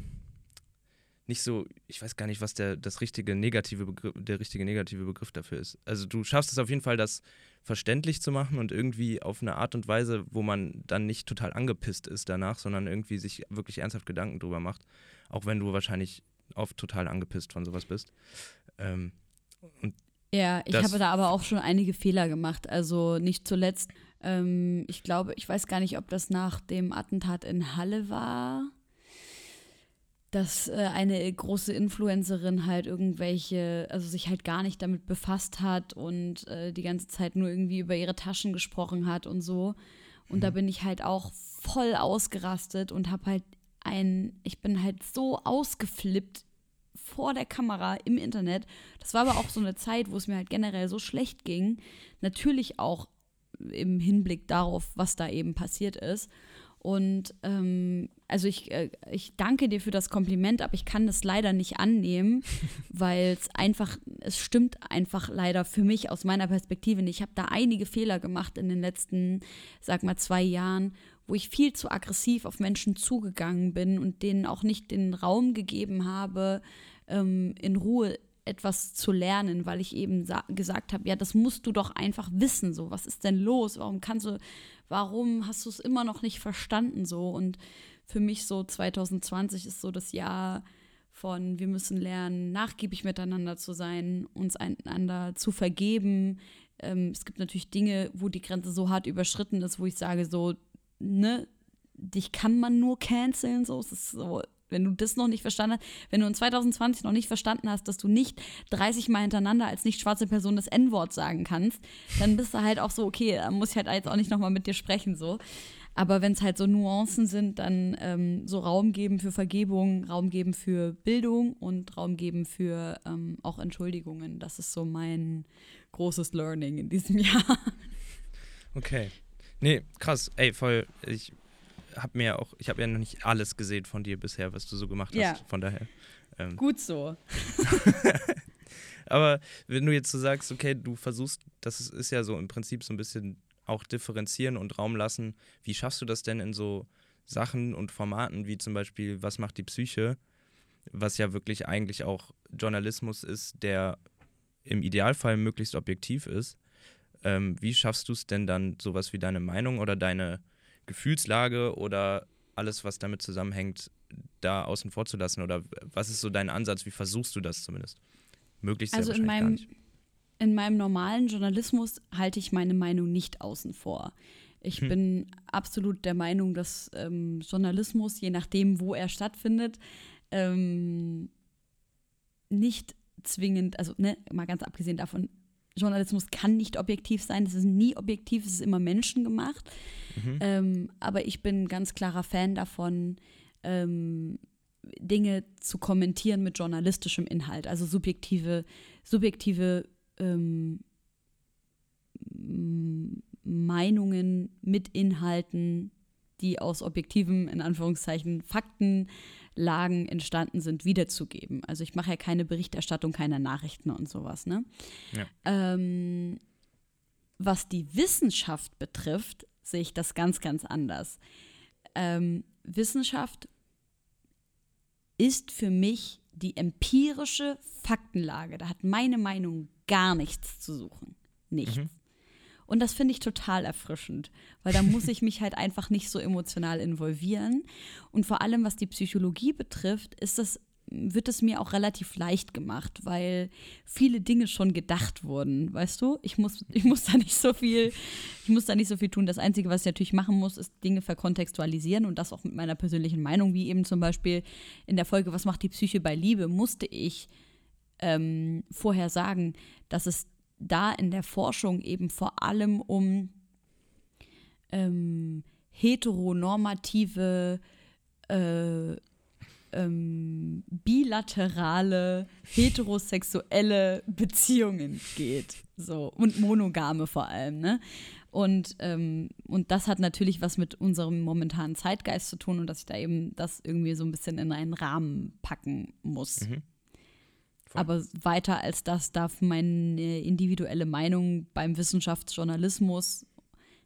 nicht so, ich weiß gar nicht, was der, das richtige negative Begriff, der richtige negative Begriff dafür ist. Also du schaffst es auf jeden Fall, das verständlich zu machen und irgendwie auf eine Art und Weise, wo man dann nicht total angepisst ist danach, sondern irgendwie sich wirklich ernsthaft Gedanken drüber macht, auch wenn du wahrscheinlich oft total angepisst von sowas bist. Ähm, Ja, ich habe da aber auch schon einige Fehler gemacht. Also nicht zuletzt, ähm, ich glaube, ich weiß gar nicht, ob das nach dem Attentat in Halle war, dass äh, eine große Influencerin halt irgendwelche, also sich halt gar nicht damit befasst hat und äh, die ganze Zeit nur irgendwie über ihre Taschen gesprochen hat und so. Und da bin ich halt auch voll ausgerastet und habe halt ein, ich bin halt so ausgeflippt vor der Kamera im Internet. Das war aber auch so eine Zeit, wo es mir halt generell so schlecht ging. Natürlich auch im Hinblick darauf, was da eben passiert ist. Und ähm, also ich, äh, ich danke dir für das Kompliment, aber ich kann das leider nicht annehmen, <laughs> weil es einfach, es stimmt einfach leider für mich aus meiner Perspektive nicht. Ich habe da einige Fehler gemacht in den letzten, sag mal, zwei Jahren, wo ich viel zu aggressiv auf Menschen zugegangen bin und denen auch nicht den Raum gegeben habe, ähm, in Ruhe etwas zu lernen, weil ich eben sa- gesagt habe, ja, das musst du doch einfach wissen, so, was ist denn los? Warum kannst du, warum hast du es immer noch nicht verstanden, so? Und für mich so 2020 ist so das Jahr von, wir müssen lernen, nachgiebig miteinander zu sein, uns einander zu vergeben. Ähm, es gibt natürlich Dinge, wo die Grenze so hart überschritten ist, wo ich sage, so, ne, dich kann man nur canceln, so, es ist so, wenn du das noch nicht verstanden hast, wenn du in 2020 noch nicht verstanden hast, dass du nicht 30 Mal hintereinander als nicht schwarze Person das N-Wort sagen kannst, dann bist du halt auch so, okay, da muss ich halt jetzt auch nicht nochmal mit dir sprechen, so. Aber wenn es halt so Nuancen sind, dann ähm, so Raum geben für Vergebung, Raum geben für Bildung und Raum geben für ähm, auch Entschuldigungen. Das ist so mein großes Learning in diesem <laughs> Jahr. okay. Nee, krass. Ey, voll. Ich habe mir auch, ich habe ja noch nicht alles gesehen von dir bisher, was du so gemacht hast. Ja. Von daher. Ähm, Gut so. <laughs> Aber wenn du jetzt so sagst, okay, du versuchst, das ist, ist ja so im Prinzip so ein bisschen auch differenzieren und Raum lassen. Wie schaffst du das denn in so Sachen und Formaten wie zum Beispiel, was macht die Psyche, was ja wirklich eigentlich auch Journalismus ist, der im Idealfall möglichst objektiv ist. Ähm, wie schaffst du es denn dann, sowas wie deine Meinung oder deine Gefühlslage oder alles, was damit zusammenhängt, da außen vor zu lassen? Oder was ist so dein Ansatz? Wie versuchst du das zumindest? Möglichst Also in meinem, in meinem normalen Journalismus halte ich meine Meinung nicht außen vor. Ich Hm. bin absolut der Meinung, dass ähm, Journalismus, je nachdem, wo er stattfindet, ähm, nicht zwingend, also ne, mal ganz abgesehen davon, Journalismus kann nicht objektiv sein, es ist nie objektiv, es ist immer menschengemacht. Mhm. Ähm, aber ich bin ein ganz klarer Fan davon, ähm, Dinge zu kommentieren mit journalistischem Inhalt, also subjektive, subjektive ähm, Meinungen mit Inhalten, die aus objektiven, in Anführungszeichen, Faktenlagen entstanden sind, wiederzugeben. Also ich mache ja keine Berichterstattung, keine Nachrichten und sowas. Ne? Ja. Ähm, was die Wissenschaft betrifft, sehe ich das ganz, ganz anders. Ähm, Wissenschaft ist für mich die empirische Faktenlage. Da hat meine Meinung gar nichts zu suchen. Nichts. Mhm. Und das finde ich total erfrischend, weil da muss ich mich halt einfach nicht so emotional involvieren. Und vor allem, was die Psychologie betrifft, ist das, wird es mir auch relativ leicht gemacht, weil viele Dinge schon gedacht wurden, weißt du? Ich muss, ich muss da nicht so viel, ich muss da nicht so viel tun. Das Einzige, was ich natürlich machen muss, ist Dinge verkontextualisieren und das auch mit meiner persönlichen Meinung, wie eben zum Beispiel in der Folge Was macht die Psyche bei Liebe, musste ich ähm, vorher sagen, dass es da in der Forschung eben vor allem um ähm, heteronormative, äh, ähm, bilaterale, heterosexuelle Beziehungen geht. So. Und monogame vor allem, ne? Und, ähm, und das hat natürlich was mit unserem momentanen Zeitgeist zu tun und dass ich da eben das irgendwie so ein bisschen in einen Rahmen packen muss. Mhm. Aber weiter als das darf meine individuelle Meinung beim Wissenschaftsjournalismus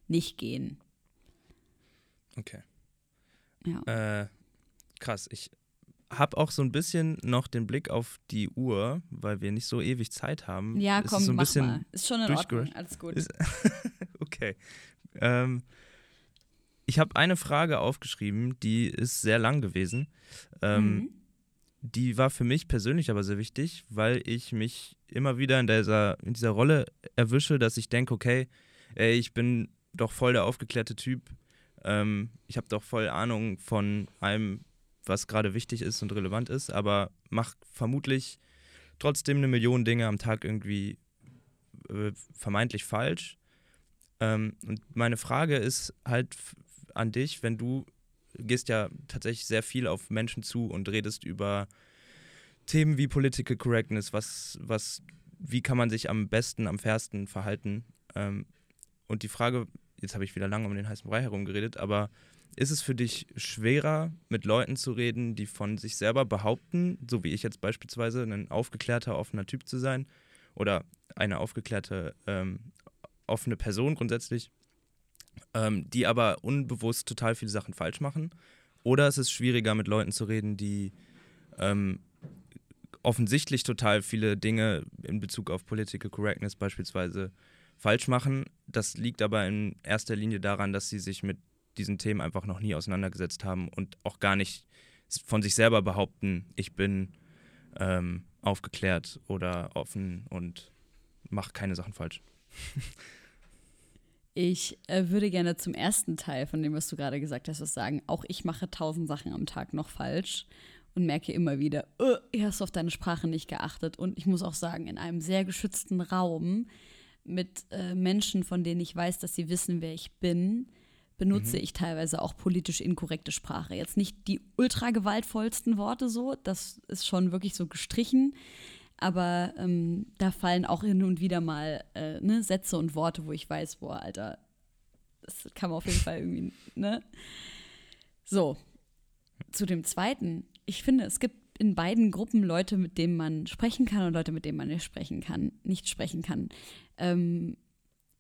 nicht gehen. Okay. Ja. Äh, krass. Ich habe auch so ein bisschen noch den Blick auf die Uhr, weil wir nicht so ewig Zeit haben. ja, Ist komm, so ein mach bisschen mal. Ist schon in Ordnung. Alles gut. Ist- <laughs> okay. Ähm, ich habe eine Frage aufgeschrieben, die ist sehr lang gewesen. Ähm, Mhm. Die war für mich persönlich aber sehr wichtig, weil ich mich immer wieder in dieser, in dieser Rolle erwische, dass ich denke, okay, ey, ich bin doch voll der aufgeklärte Typ. Ähm, ich habe doch voll Ahnung von allem, was gerade wichtig ist und relevant ist, aber mach vermutlich trotzdem eine Million Dinge am Tag irgendwie äh, vermeintlich falsch. Ähm, und meine Frage ist halt an dich, wenn du gehst ja tatsächlich sehr viel auf Menschen zu und redest über Themen wie Political Correctness, was, was, wie kann man sich am besten, am fairsten verhalten. Ähm, und die Frage, jetzt habe ich wieder lange um den heißen Brei herumgeredet, aber ist es für dich schwerer, mit Leuten zu reden, die von sich selber behaupten, so wie ich jetzt beispielsweise, ein aufgeklärter, offener Typ zu sein oder eine aufgeklärte, ähm, offene Person grundsätzlich, ähm, die aber unbewusst total viele Sachen falsch machen? Oder ist es schwieriger, mit Leuten zu reden, die ähm, offensichtlich total viele Dinge in Bezug auf Political Correctness beispielsweise falsch machen? Das liegt aber in erster Linie daran, dass sie sich mit diesen Themen einfach noch nie auseinandergesetzt haben und auch gar nicht von sich selber behaupten, ich bin ähm, aufgeklärt oder offen und mache keine Sachen falsch. <laughs> Ich äh, würde gerne zum ersten Teil von dem, was du gerade gesagt hast, was sagen. Auch ich mache tausend Sachen am Tag noch falsch und merke immer wieder, hier hast du auf deine Sprache nicht geachtet. Und ich muss auch sagen, in einem sehr geschützten Raum mit äh, Menschen, von denen ich weiß, dass sie wissen, wer ich bin, benutze ich teilweise auch politisch inkorrekte Sprache. Jetzt nicht die ultra gewaltvollsten Worte so, das ist schon wirklich so gestrichen. Aber ähm, da fallen auch hin und wieder mal äh, ne, Sätze und Worte, wo ich weiß, boah, Alter, das kann man auf jeden Fall irgendwie, ne? So, zu dem zweiten. Ich finde, es gibt in beiden Gruppen Leute, mit denen man sprechen kann und Leute, mit denen man nicht sprechen kann, nicht sprechen kann. Ähm,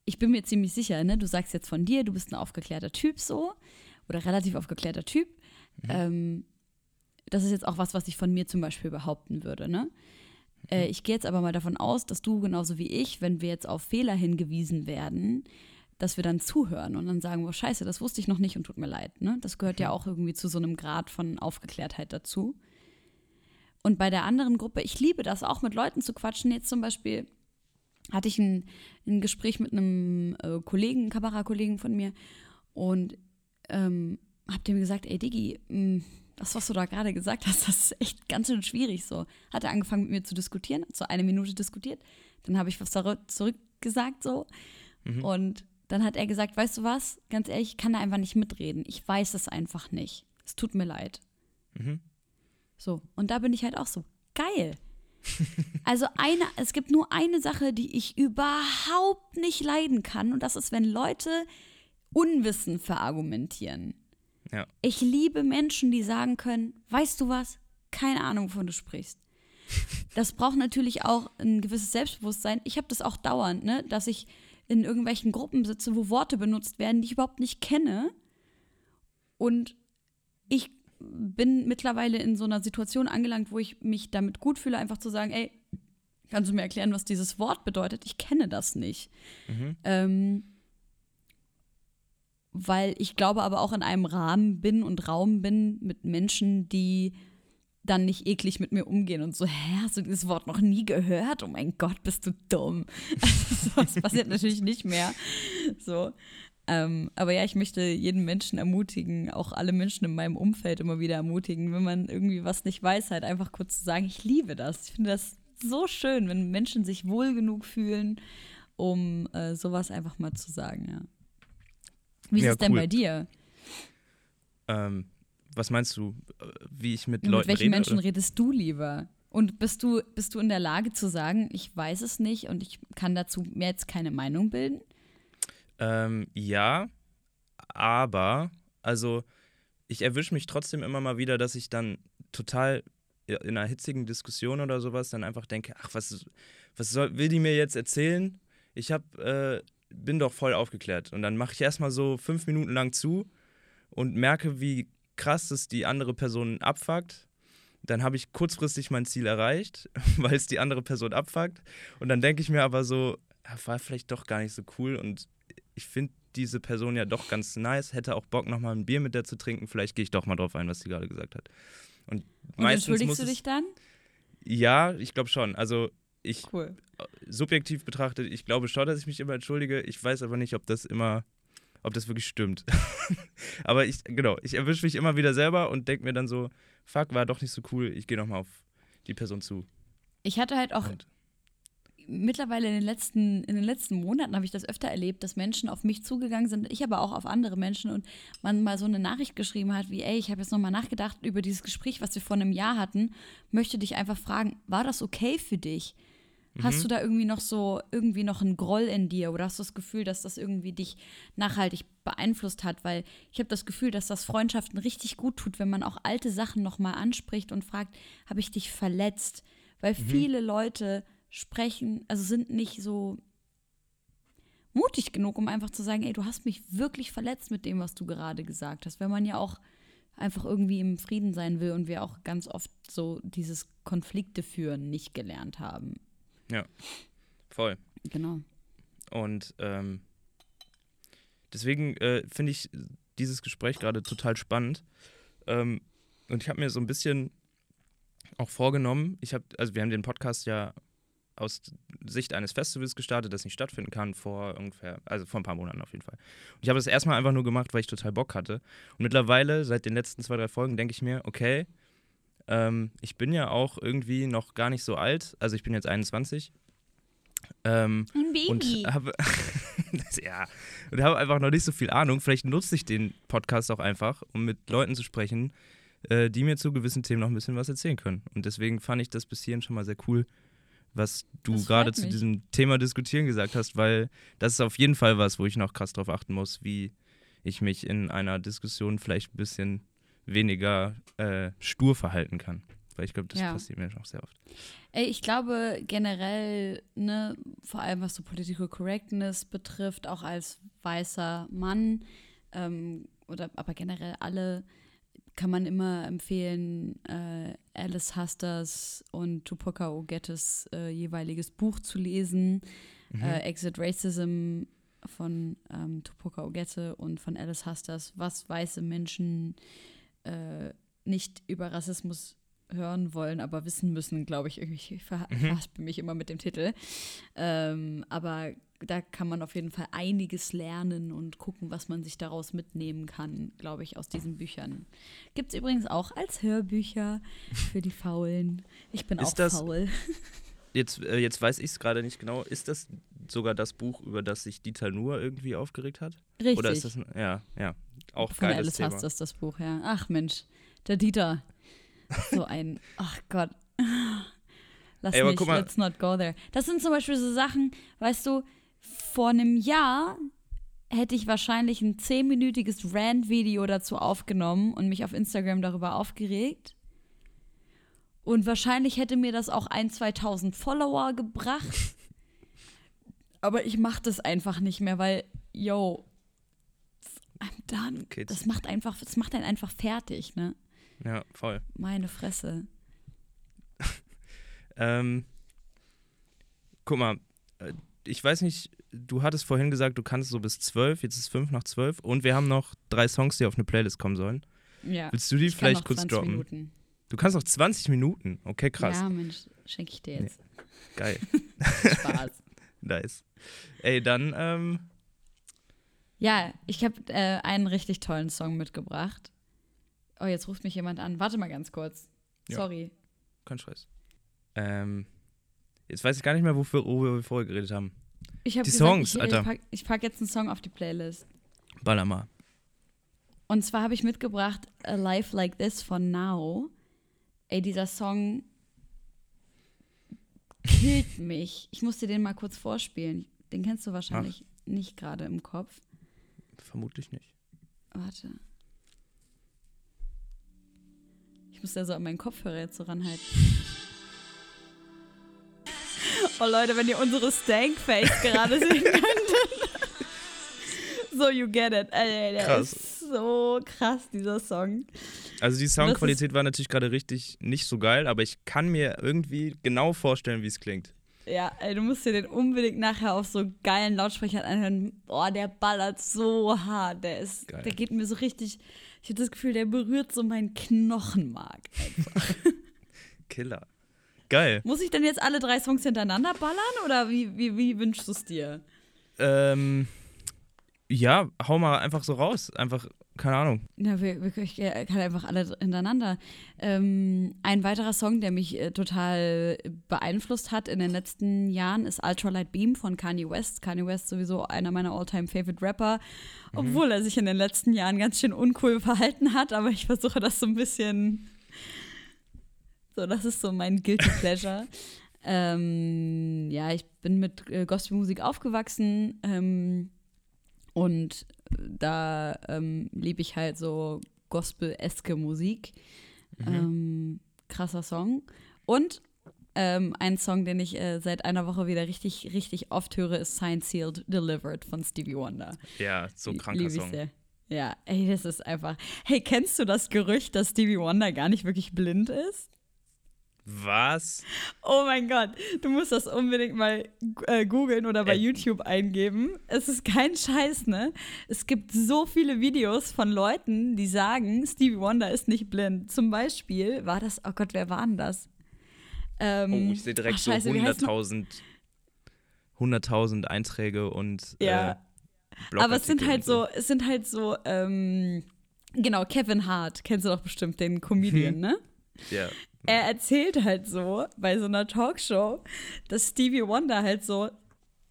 ich bin mir ziemlich sicher, ne? Du sagst jetzt von dir, du bist ein aufgeklärter Typ so oder relativ aufgeklärter Typ. Ähm, das ist jetzt auch was, was ich von mir zum Beispiel behaupten würde, ne? Äh, ich gehe jetzt aber mal davon aus, dass du genauso wie ich, wenn wir jetzt auf Fehler hingewiesen werden, dass wir dann zuhören und dann sagen, oh scheiße, das wusste ich noch nicht und tut mir leid. Ne? Das gehört ja auch irgendwie zu so einem Grad von Aufgeklärtheit dazu. Und bei der anderen Gruppe, ich liebe das auch mit Leuten zu quatschen. Jetzt zum Beispiel hatte ich ein, ein Gespräch mit einem äh, Kollegen, Kamerakollegen von mir und ähm, hab dem gesagt, ey Diggi, mh, das, was du da gerade gesagt hast, das ist echt ganz schön schwierig so. Hat er angefangen mit mir zu diskutieren, hat so eine Minute diskutiert, dann habe ich was zurückgesagt so mhm. und dann hat er gesagt, weißt du was, ganz ehrlich, ich kann da einfach nicht mitreden. Ich weiß es einfach nicht. Es tut mir leid. Mhm. So, und da bin ich halt auch so, geil. <laughs> also eine, es gibt nur eine Sache, die ich überhaupt nicht leiden kann, und das ist, wenn Leute Unwissen verargumentieren. Ja. Ich liebe Menschen, die sagen können, weißt du was, keine Ahnung, wovon du sprichst. Das braucht natürlich auch ein gewisses Selbstbewusstsein. Ich habe das auch dauernd, ne, dass ich in irgendwelchen Gruppen sitze, wo Worte benutzt werden, die ich überhaupt nicht kenne. Und ich bin mittlerweile in so einer Situation angelangt, wo ich mich damit gut fühle, einfach zu sagen, ey, kannst du mir erklären, was dieses Wort bedeutet? Ich kenne das nicht. Mhm. Ähm, weil ich glaube aber auch in einem Rahmen bin und Raum bin mit Menschen, die dann nicht eklig mit mir umgehen und so, hä, hast du dieses Wort noch nie gehört? Oh mein Gott, bist du dumm. <laughs> Also, das passiert natürlich nicht mehr. So. Ähm, aber ja, ich möchte jeden Menschen ermutigen, auch alle Menschen in meinem Umfeld immer wieder ermutigen, wenn man irgendwie was nicht weiß, halt einfach kurz zu sagen, ich liebe das. Ich finde das so schön, wenn Menschen sich wohl genug fühlen, um äh, sowas einfach mal zu sagen, ja. Wie ist es denn bei dir? Ähm, was meinst du, wie ich mit ja, Leuten rede? Mit welchen rede, Menschen oder? redest du lieber? Und bist du, bist du in der Lage zu sagen, ich weiß es nicht und ich kann dazu mir jetzt keine Meinung bilden? Ähm, ja, aber, also ich erwische mich trotzdem immer mal wieder, dass ich dann total in einer hitzigen Diskussion oder sowas dann einfach denke, ach, was, was soll, will die mir jetzt erzählen? Ich hab, äh, bin doch voll aufgeklärt. Und dann mache ich erstmal so fünf Minuten lang zu und merke, wie krass es die andere Person abfuckt. Dann habe ich kurzfristig mein Ziel erreicht, <laughs> weil es die andere Person abfuckt. Und dann denke ich mir aber so, war vielleicht doch gar nicht so cool und ich finde diese Person ja doch ganz nice, hätte auch Bock, nochmal ein Bier mit der zu trinken. Vielleicht gehe ich doch mal drauf ein, was sie gerade gesagt hat. Und, und meistens entschuldigst du dich dann? Ja, ich glaube schon. Also ich cool. subjektiv betrachtet, ich glaube schon, dass ich mich immer entschuldige. Ich weiß aber nicht, ob das immer ob das wirklich stimmt. <laughs> Aber ich, genau, ich erwische mich immer wieder selber und denke mir dann so, fuck, war doch nicht so cool, ich gehe nochmal auf die Person zu. Ich hatte halt auch und. mittlerweile in den letzten, in den letzten Monaten habe ich das öfter erlebt, dass Menschen auf mich zugegangen sind, ich aber auch auf andere Menschen und man mal so eine Nachricht geschrieben hat, wie, ey, ich habe jetzt nochmal nachgedacht über dieses Gespräch, was wir vor einem Jahr hatten, möchte dich einfach fragen, war das okay für dich? Hast mhm. du da irgendwie noch so, irgendwie noch einen Groll in dir oder hast du das Gefühl, dass das irgendwie dich nachhaltig beeinflusst hat? Weil ich habe das Gefühl, dass das Freundschaften richtig gut tut, wenn man auch alte Sachen nochmal anspricht und fragt, habe ich dich verletzt? Weil mhm. viele Leute sprechen, also sind nicht so mutig genug, um einfach zu sagen, ey, du hast mich wirklich verletzt mit dem, was du gerade gesagt hast. Wenn man ja auch einfach irgendwie im Frieden sein will und wir auch ganz oft so dieses Konflikte führen nicht gelernt haben. Ja, voll. Genau. Und ähm, deswegen äh, finde ich dieses Gespräch gerade total spannend. Ähm, und ich habe mir so ein bisschen auch vorgenommen, ich habe, also wir haben den Podcast ja aus Sicht eines Festivals gestartet, das nicht stattfinden kann, vor ungefähr, also vor ein paar Monaten auf jeden Fall. Und ich habe das erstmal einfach nur gemacht, weil ich total Bock hatte. Und mittlerweile, seit den letzten zwei, drei Folgen, denke ich mir, okay, ähm, ich bin ja auch irgendwie noch gar nicht so alt. Also ich bin jetzt 21. Ähm, Ein Baby. Und habe <laughs> ja, und habe einfach noch nicht so viel Ahnung. Vielleicht nutze ich den Podcast auch einfach, um mit Leuten zu sprechen, äh, die mir zu gewissen Themen noch ein bisschen was erzählen können. Und deswegen fand ich das bis hierhin schon mal sehr cool, was du gerade zu diesem Thema diskutieren gesagt hast, weil das ist auf jeden Fall was, wo ich noch krass drauf achten muss, wie ich mich in einer Diskussion vielleicht ein bisschen weniger äh, stur verhalten kann. Weil ich glaube, das ja. passiert mir auch sehr oft. Ey, ich glaube generell, ne, vor allem was so Political Correctness betrifft, auch als weißer Mann, ähm, oder aber generell alle, kann man immer empfehlen, äh, Alice Hasters und Tupoka Ogettes äh, jeweiliges Buch zu lesen. Mhm. Äh, Exit Racism von ähm, Tupoka Ogette und von Alice Hasters, was weiße Menschen äh, nicht über Rassismus hören wollen, aber wissen müssen, glaube ich. Ich, ich ver mhm. mich immer mit dem Titel. Ähm, aber da kann man auf jeden Fall einiges lernen und gucken, was man sich daraus mitnehmen kann, glaube ich, aus diesen Büchern. Gibt es übrigens auch als Hörbücher für die Faulen. Ich bin Ist auch das- faul. <laughs> Jetzt, äh, jetzt weiß ich es gerade nicht genau. Ist das sogar das Buch, über das sich Dieter Nuhr irgendwie aufgeregt hat? Richtig. Oder ist das ein, ja, ja, auch Von geiles Alice Thema. Hast das, das Buch, ja. Ach Mensch, der Dieter. So ein, <laughs> ach Gott. Lass Ey, guck mal- let's not go there. Das sind zum Beispiel so Sachen, weißt du, vor einem Jahr hätte ich wahrscheinlich ein zehnminütiges Rant-Video dazu aufgenommen und mich auf Instagram darüber aufgeregt. Und wahrscheinlich hätte mir das auch ein, 2000 Follower gebracht. <laughs> Aber ich mache das einfach nicht mehr, weil, yo, I'm done. Okay, das macht einfach, das macht einen einfach fertig, ne? Ja, voll. Meine Fresse. <laughs> Ähm, guck mal, äh, ich weiß nicht, du hattest vorhin gesagt, du kannst so bis zwölf, jetzt ist fünf nach zwölf und wir haben noch drei Songs, die auf eine Playlist kommen sollen. Ja. Willst du die ich vielleicht kurz 20 droppen? Minuten. Du kannst noch 20 Minuten. Okay, krass. Ja, Mensch, schenke ich dir jetzt. Geil. <laughs> Spaß. <laughs> nice. Ey, dann, ähm, Ja, ich habe äh, einen richtig tollen Song mitgebracht. Oh, jetzt ruft mich jemand an. Warte mal ganz kurz. Ja. Sorry. kein Scheiß. Ähm, jetzt weiß ich gar nicht mehr, wofür, worüber wir vorher geredet haben. Ich habe Die gesagt, Songs, ich, Alter. Ich pack, ich pack jetzt einen Song auf die Playlist. Baller mal. Und zwar habe ich mitgebracht A Life Like This von Now. Ey, dieser Song killt <laughs> mich. Ich muss dir den mal kurz vorspielen. Den kennst du wahrscheinlich nicht gerade im Kopf. Vermutlich nicht. Warte. Ich muss ja so an meinen Kopfhörer jetzt so ranhalten. <laughs> Oh Leute, wenn ihr unsere Stank-Face gerade sehen <laughs> könntet. so, you get it. Krass. So krass, dieser Song. Also die Soundqualität war natürlich gerade richtig nicht so geil, aber ich kann mir irgendwie genau vorstellen, wie es klingt. Ja, ey, du musst dir den unbedingt nachher auf so geilen Lautsprechern anhören. Boah, der ballert so hart. Der ist, Geil. der geht mir so richtig. Ich habe das Gefühl, der berührt so meinen Knochenmark. Einfach. <laughs> Killer. Geil. Muss ich denn jetzt alle drei Songs hintereinander ballern oder wie, wie, wie wünschst du es dir? Ähm, ja, hau mal einfach so raus. Einfach, keine Ahnung. Ja, wir, wir, ich kann einfach alle hintereinander. Ähm, ein weiterer Song, der mich äh, total beeinflusst hat in den letzten Jahren, ist Ultralight Beam von Kanye West. Kanye West sowieso einer meiner all-time favorite Rapper, obwohl er sich in den letzten Jahren ganz schön uncool verhalten hat, aber ich versuche das so ein bisschen. So, das ist so mein Guilty <laughs> Pleasure. ähm, ja, ich bin mit äh, Gospelmusik aufgewachsen. Ähm, und da ähm, liebe ich halt so gospel-eske Musik. Ähm, krasser Song. Und ähm, ein Song, den ich äh, seit einer Woche wieder richtig, richtig oft höre, ist Signed Sealed Delivered von Stevie Wonder. Ja, so Lie- kranker lieb ich Song. sehr. Ja, ey, das ist einfach. Hey, kennst du das Gerücht, dass Stevie Wonder gar nicht wirklich blind ist? Was? Oh mein Gott, du musst das unbedingt mal äh, googeln oder bei Äh. YouTube eingeben. Es ist kein Scheiß, ne? Es gibt so viele Videos von Leuten, die sagen, Stevie Wonder ist nicht blind. Zum Beispiel war das, oh Gott, wer war denn das? Ähm, Oh, ich sehe direkt ach, scheiße, so wie heißt noch- 100.000 100.000 Einträge und Ja. äh, Aber es sind halt so, es sind halt so, ähm, genau, Kevin Hart, kennst du doch bestimmt, den Comedian, Mhm. ne? Ja. Er erzählt halt so bei so einer Talkshow, dass Stevie Wonder halt so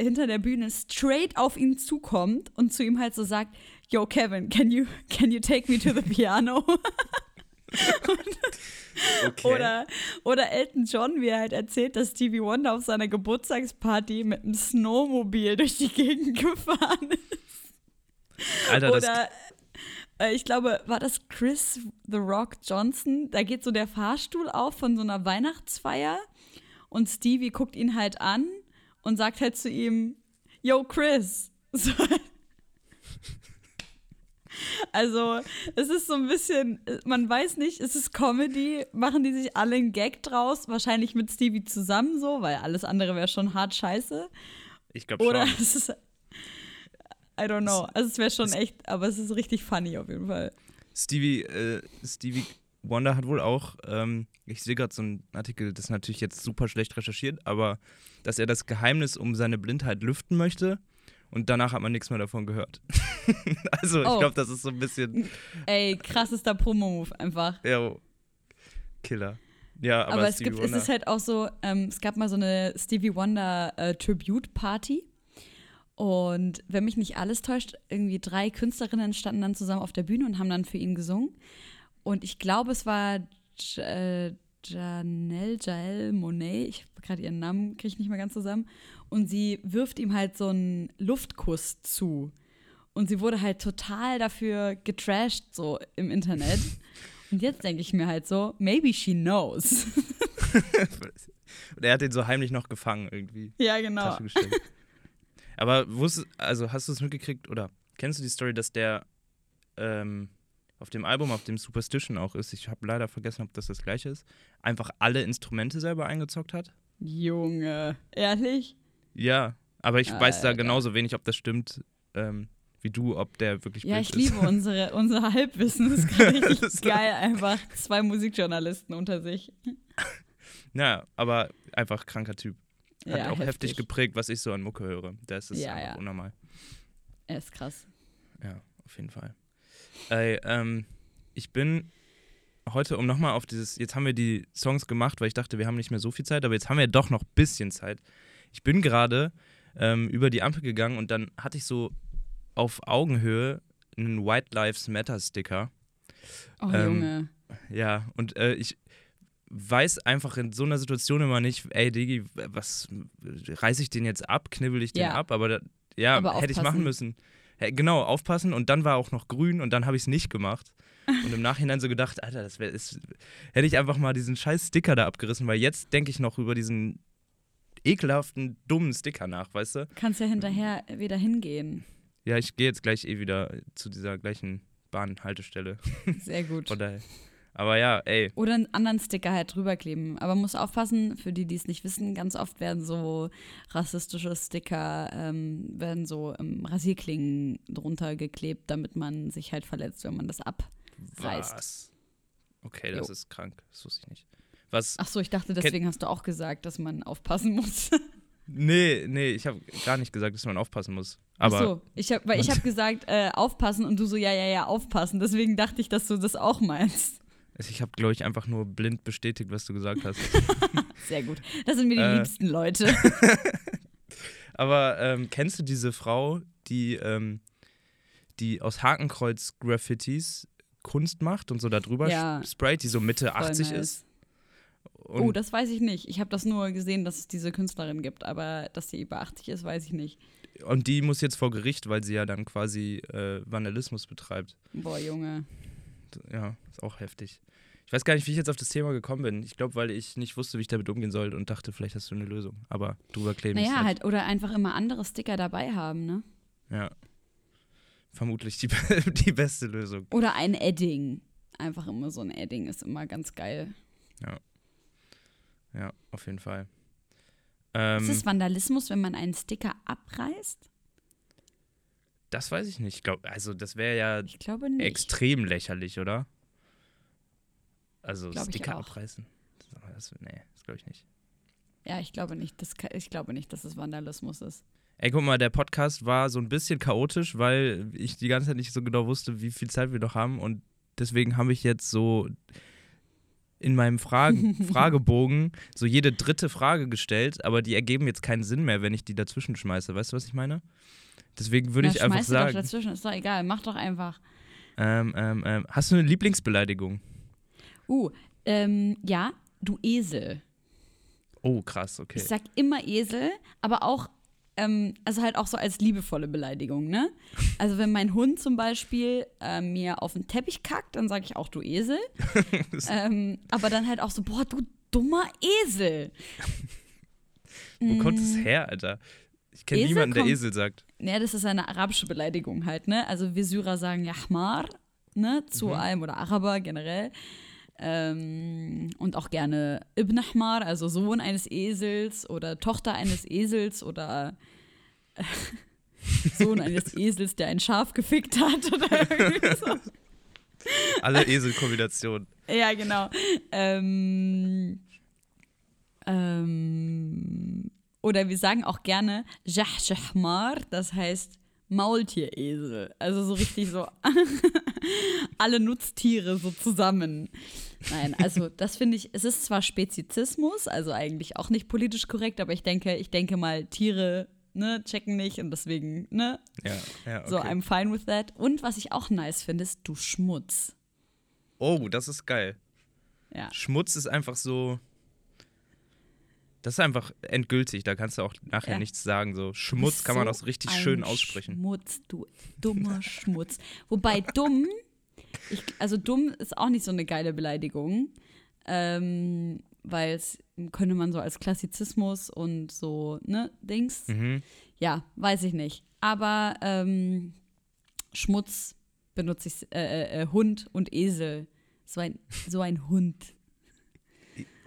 hinter der Bühne straight auf ihn zukommt und zu ihm halt so sagt, Yo, Kevin, can you, can you take me to the piano? <laughs> Okay. Oder, oder Elton John, wie er halt erzählt, dass Stevie Wonder auf seiner Geburtstagsparty mit einem Snowmobil durch die Gegend <laughs> gefahren ist. Alter, das, Oder äh, ich glaube, war das Chris The Rock Johnson? Da geht so der Fahrstuhl auf von so einer Weihnachtsfeier und Stevie guckt ihn halt an und sagt halt zu ihm, Yo, Chris. <laughs> So. Also, es ist so ein bisschen, man weiß nicht, ist es Comedy? Machen die sich alle einen Gag draus? Wahrscheinlich mit Stevie zusammen so, weil alles andere wäre schon hart scheiße. ich glaube Oder schon. <laughs> es ist. I don't know. Also es wäre schon echt, aber es ist richtig funny auf jeden Fall. Stevie, äh, Stevie Wonder hat wohl auch, ähm, ich sehe gerade so einen Artikel, das ist natürlich jetzt super schlecht recherchiert, aber dass er das Geheimnis um seine Blindheit lüften möchte und danach hat man nichts mehr davon gehört. <laughs> also ich Oh. glaube, das ist so ein bisschen, Ey, krassester Promo-Move einfach. ja, Killer. Ja, aber, Aber, es Stevie gibt, es ist halt auch so, ähm, es gab mal so eine Stevie Wonder äh, Tribute Party. Und wenn mich nicht alles täuscht, irgendwie drei Künstlerinnen standen dann zusammen auf der Bühne und haben dann für ihn gesungen. Und ich glaube, es war J Janelle, Jael Monet, ich habe gerade ihren Namen, kriege ich nicht mehr ganz zusammen. Und sie wirft ihm halt so einen Luftkuss zu. Und sie wurde halt total dafür getrashed, so im Internet. <laughs> Und jetzt denke ich mir halt so, maybe she knows. <laughs> Und er hat den so heimlich noch gefangen irgendwie. ja, genau. Tasche gesteckt. Aber wusstest, also hast du es mitgekriegt oder kennst du die Story, dass der ähm, auf dem Album, auf dem Superstition auch ist, ich habe leider vergessen, ob das das gleiche ist, einfach alle Instrumente selber eingezockt hat? Junge, ehrlich? Ja, aber ich weiß da Alter. genauso wenig, ob das stimmt, ähm, wie du, ob der wirklich Ja, ich ist. liebe unsere, <laughs> unser Halbwissen. Das ist gerade <laughs> richtig geil, einfach. Zwei Musikjournalisten unter sich. <laughs> Ja, aber einfach kranker Typ. Hat ja, auch heftig. geprägt, was ich so an Mucke höre. Das ist Ja, ja. unnormal. Er ist krass. Ja, auf jeden Fall. Ey, ähm, ich bin heute, um nochmal auf dieses, jetzt haben wir die Songs gemacht, weil ich dachte, wir haben nicht mehr so viel Zeit, aber jetzt haben wir doch noch ein bisschen Zeit. Ich bin gerade ähm, über die Ampel gegangen und dann hatte ich so auf Augenhöhe einen White Lives Matter Sticker. Oh, Ähm, Junge. Ja, und äh, ich weiß einfach in so einer Situation immer nicht, ey Digi, was reiße ich den jetzt ab, knibbel ich den Ja. ab, aber da, ja, Aber hätte ich machen müssen. Genau, aufpassen und dann war auch noch grün und dann habe ich es nicht gemacht. Und im Nachhinein so gedacht, Alter, das wäre, hätte ich einfach mal diesen scheiß Sticker da abgerissen, weil jetzt denke ich noch über diesen ekelhaften, dummen Sticker nach, weißt du? Kannst ja hinterher wieder hingehen. Ja, ich gehe jetzt gleich eh wieder zu dieser gleichen Bahnhaltestelle. Sehr gut. Von daher. Aber ja, ey, Oder einen anderen Sticker halt drüber kleben. Aber muss aufpassen, für die, die es nicht wissen, ganz oft werden so rassistische Sticker, ähm, werden so ähm, Rasierklingen drunter geklebt, damit man sich halt verletzt, wenn man das abreißt. was? Okay, das Jo. ist krank. Das wusste ich nicht. Was? Ach so, ich dachte, deswegen hast du auch gesagt, dass man aufpassen muss. Nee, nee, ich habe gar nicht gesagt, dass man aufpassen muss. Aber Ach so, ich hab, weil ich habe <laughs> gesagt, äh, aufpassen und du so, ja, ja, ja, aufpassen. Deswegen dachte ich, dass du das auch meinst. Ich habe, glaube ich, einfach nur blind bestätigt, was du gesagt hast. <laughs> Sehr gut. Das sind mir die Äh. liebsten Leute. <laughs> Aber ähm, kennst du diese Frau, die, ähm, die aus Hakenkreuz-Graffitis Kunst macht und so da drüber Ja. sprayt, die so Mitte Voll 80 nice. ist? oh, Und das weiß ich nicht. Ich habe das nur gesehen, dass es diese Künstlerin gibt, aber dass sie über 80 ist, weiß ich nicht. Und die muss jetzt vor Gericht, weil sie ja dann quasi äh, Vandalismus betreibt. Boah, Junge. Ja, ist auch heftig. Ich weiß gar nicht, wie ich jetzt auf das Thema gekommen bin. Ich glaube, weil ich nicht wusste, wie ich damit umgehen soll und dachte, vielleicht hast du eine Lösung. Aber drüber kleben Naja, nett. halt, oder einfach immer andere Sticker dabei haben, ne? Ja. Vermutlich die, <laughs> die beste Lösung. Oder ein Edding. Einfach immer so ein Edding ist immer ganz geil. Ja, auf jeden Fall. Ähm, ist es Vandalismus, wenn man einen Sticker abreißt? Das weiß ich nicht. Ich glaube, also das wäre ja extrem lächerlich, oder? Also Glaub ich Sticker auch. abreißen. Das, nee, das glaube ich nicht. Ja, ich glaube nicht. Das, ich glaube nicht, dass es Vandalismus ist. Ey, guck mal, der Podcast war so ein bisschen chaotisch, weil ich die ganze Zeit nicht so genau wusste, wie viel Zeit wir noch haben. Und deswegen habe ich jetzt so in meinem Fragen <laughs> Fragebogen so jede dritte Frage gestellt, aber die ergeben jetzt keinen Sinn mehr, wenn ich die dazwischen schmeiße. Weißt du, was ich meine? Deswegen würde ich einfach schmeiß du doch sagen, dazwischen, ist doch egal. Mach doch einfach. ähm, ähm, ähm, hast du eine Lieblingsbeleidigung? Uh, ähm, ja, du Esel. Oh, krass, okay. Ich sag immer Esel, aber auch, ähm, also halt auch so als liebevolle Beleidigung, ne? Also wenn mein Hund zum Beispiel äh, mir auf den Teppich kackt, dann sage ich auch du Esel. <laughs> ähm, aber dann halt auch so, boah, du dummer Esel. Wo kommt das her, Alter? Ich kenne niemanden, der Esel sagt. Ja, das ist eine arabische Beleidigung halt, ne? Also wir Syrer sagen Yahmar, ne? Zu Mhm. allem oder Araber generell. Ähm, und auch gerne Ibn Ahmar, also Sohn eines Esels oder Tochter eines Esels oder äh, <laughs> Sohn eines <laughs> Esels, der ein Schaf gefickt hat oder <laughs> irgendwie so. Alle Eselkombinationen. Ja, genau. Ähm, ähm, oder wir sagen auch gerne Jahshahmar, das heißt Maultieresel. Also so richtig so <laughs> alle Nutztiere so zusammen. Nein, also das finde ich, es ist zwar Spezizismus, also eigentlich auch nicht politisch korrekt, aber ich denke, ich denke mal, Tiere ne, checken nicht und deswegen, ne? Ja, ja, okay. So, I'm fine with that. Und was ich auch nice finde, ist du Schmutz. Oh, das ist geil. Ja. Schmutz ist einfach so. Das ist einfach endgültig, da kannst du auch nachher Ja. nichts sagen. So Schmutz kann man auch so richtig schön aussprechen. Schmutz, du dummer Schmutz. Wobei <laughs> dumm, ich, also dumm ist auch nicht so eine geile Beleidigung, ähm, weil es könnte man so als Klassizismus und so, ne, Dings. Mhm. Ja, weiß ich nicht. Aber ähm, Schmutz benutze ich, äh, äh, äh, Hund und Esel. So ein, so ein Hund.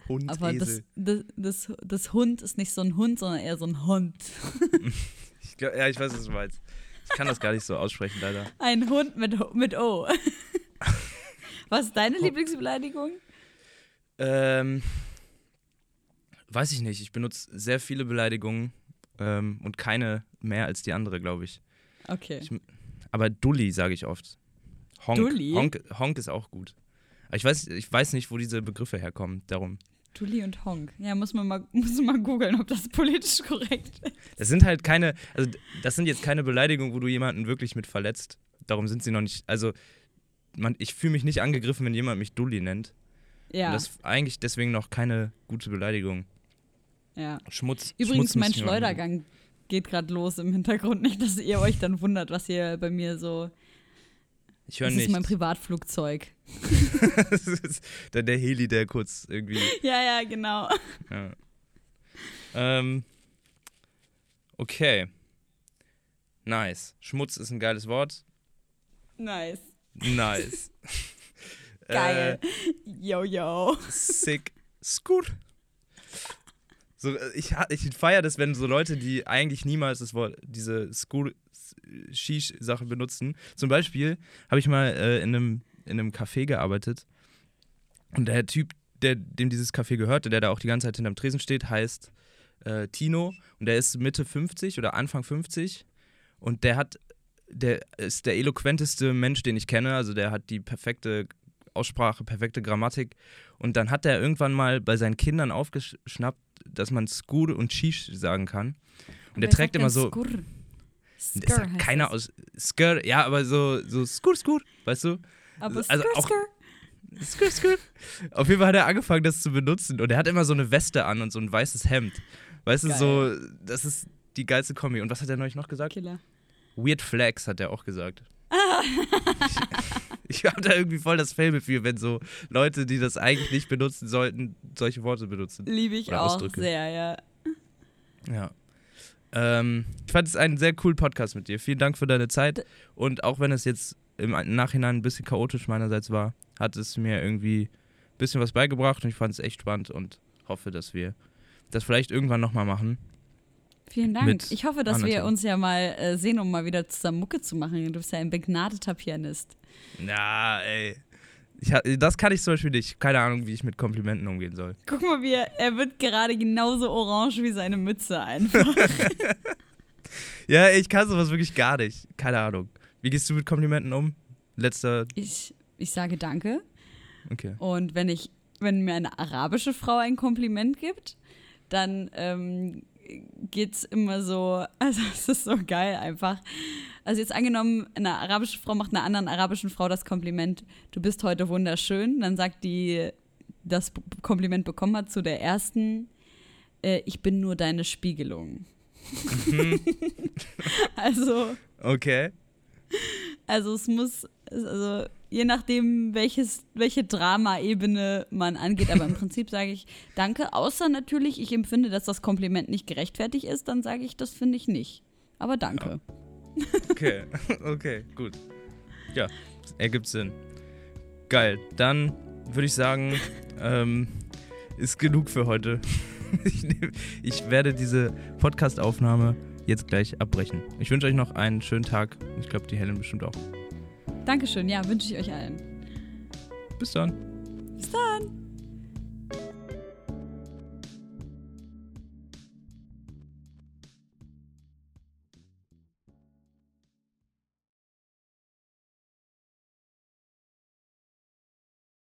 Hund, Aber das, Esel. das, das, das Hund ist nicht so ein Hund, sondern eher so ein Hund. <laughs> Ich glaub, ja, ich weiß, was du meinst. Ich kann das gar nicht so aussprechen, leider. Ein Hund mit, mit O. <laughs> Was ist deine Lieblingsbeleidigung? Ähm, weiß ich nicht. Ich benutze sehr viele Beleidigungen ähm, und keine mehr als die andere, glaube ich. Okay. Ich- Aber Dulli sage ich oft. Honk. Dulli? Honk. Honk ist auch gut. Ich weiß, ich weiß nicht, wo diese Begriffe herkommen. Darum. Dulli und Honk. Ja, muss man mal, <laughs> muss man mal googeln, ob das politisch korrekt ist. Das sind halt keine, also das sind jetzt keine Beleidigungen, wo du jemanden wirklich mit verletzt. Darum sind sie noch nicht, also man, ich fühle mich nicht angegriffen, wenn jemand mich Dulli nennt. Ja, Und das ist eigentlich deswegen noch keine gute Beleidigung. ja. Schmutz. Übrigens, Schmutz mein. Schleudergang geht gerade los im Hintergrund. Nicht, dass ihr euch dann wundert, was hier bei mir so. Ich höre Das ist nicht. mein Privatflugzeug. <laughs> das ist dann der Heli, der kurz irgendwie. <laughs> Ja, ja, genau. Ja. Ähm, okay. Nice. Schmutz ist ein geiles Wort. Nice. Nice. <laughs> Geil. Yo, yo. Äh, sick. Scoot. So, äh, ich ich feiere das, wenn so Leute, die eigentlich niemals das Wort, diese School Shish-Sache benutzen. Zum Beispiel habe ich mal äh, in, einem, in einem Café gearbeitet und der Typ, der, dem dieses Café gehörte, der da auch die ganze Zeit hinterm Tresen steht, heißt äh, Tino und der ist Mitte 50 oder Anfang 50 und der hat, der ist der eloquenteste Mensch, den ich kenne, also der hat die perfekte Aussprache, perfekte Grammatik und dann hat er irgendwann mal bei seinen Kindern aufgeschnappt, dass man Skur und Shish sagen kann. Und der Wer trägt sagt immer so, Skur? Das Skur sagt heißt keiner aus Skr, ja, aber so, so Skur, Skur, weißt du? Aber also Skur, auch- Skur. Skur, Skur. Auf jeden Fall hat er angefangen, das zu benutzen. Und er hat immer so eine Weste an und so ein weißes Hemd. Weißt du, Geil. so, das ist die geilste Kombi. Und was hat er neulich noch gesagt? Killer. Weird Flags hat er auch gesagt. <laughs> <laughs> ich ich habe da irgendwie voll das Fable für, wenn so Leute, die das eigentlich nicht benutzen sollten, solche Worte benutzen. Liebe ich Oder auch Ausdrücke. sehr, ja. Ja. Ähm, ich fand es einen sehr coolen Podcast mit dir. Vielen Dank für deine Zeit. Und auch wenn es jetzt im Nachhinein ein bisschen chaotisch meinerseits war, hat es mir irgendwie ein bisschen was beigebracht und ich fand es echt spannend und hoffe, dass wir das vielleicht irgendwann nochmal machen. Vielen Dank. Ich hoffe, dass wir uns ja mal äh, sehen, um mal wieder zusammen Mucke zu machen. Du bist ja ein begnadeter Pianist. Na, ey. Ich, das kann ich zum Beispiel nicht. Keine Ahnung, wie ich mit Komplimenten umgehen soll. Guck mal, wie er, er wird gerade genauso orange wie seine Mütze einfach. <laughs> Ja, ich kann sowas wirklich gar nicht. Keine Ahnung. Wie gehst du mit Komplimenten um? Letzter. Ich, ich sage Danke. Okay. Und wenn ich, wenn mir eine arabische Frau ein Kompliment gibt, dann ähm, geht's immer so, <laughs> also es ist so geil einfach. Also jetzt angenommen, eine arabische Frau macht einer anderen arabischen Frau das Kompliment, du bist heute wunderschön, dann sagt die, das Kompliment bekommen hat zu der ersten, äh, ich bin nur deine Spiegelung. <laughs> also Okay. Also es muss, also je nachdem, welches, welche Drama-Ebene man angeht, aber im <laughs> Prinzip sage ich Danke, außer natürlich, ich empfinde, dass das Kompliment nicht gerechtfertigt ist, dann sage ich, das finde ich nicht. Aber danke. <laughs> Okay, <laughs> okay, gut. Ja, ergibt Sinn. Geil, dann würde ich sagen, ähm, ist genug für heute. Ich, nehm, ich werde diese Podcast-Aufnahme jetzt gleich abbrechen. Ich wünsche euch noch einen schönen Tag. Ich glaube, die Helen bestimmt auch. Dankeschön, ja, wünsche ich euch allen. Bis dann. Bis dann.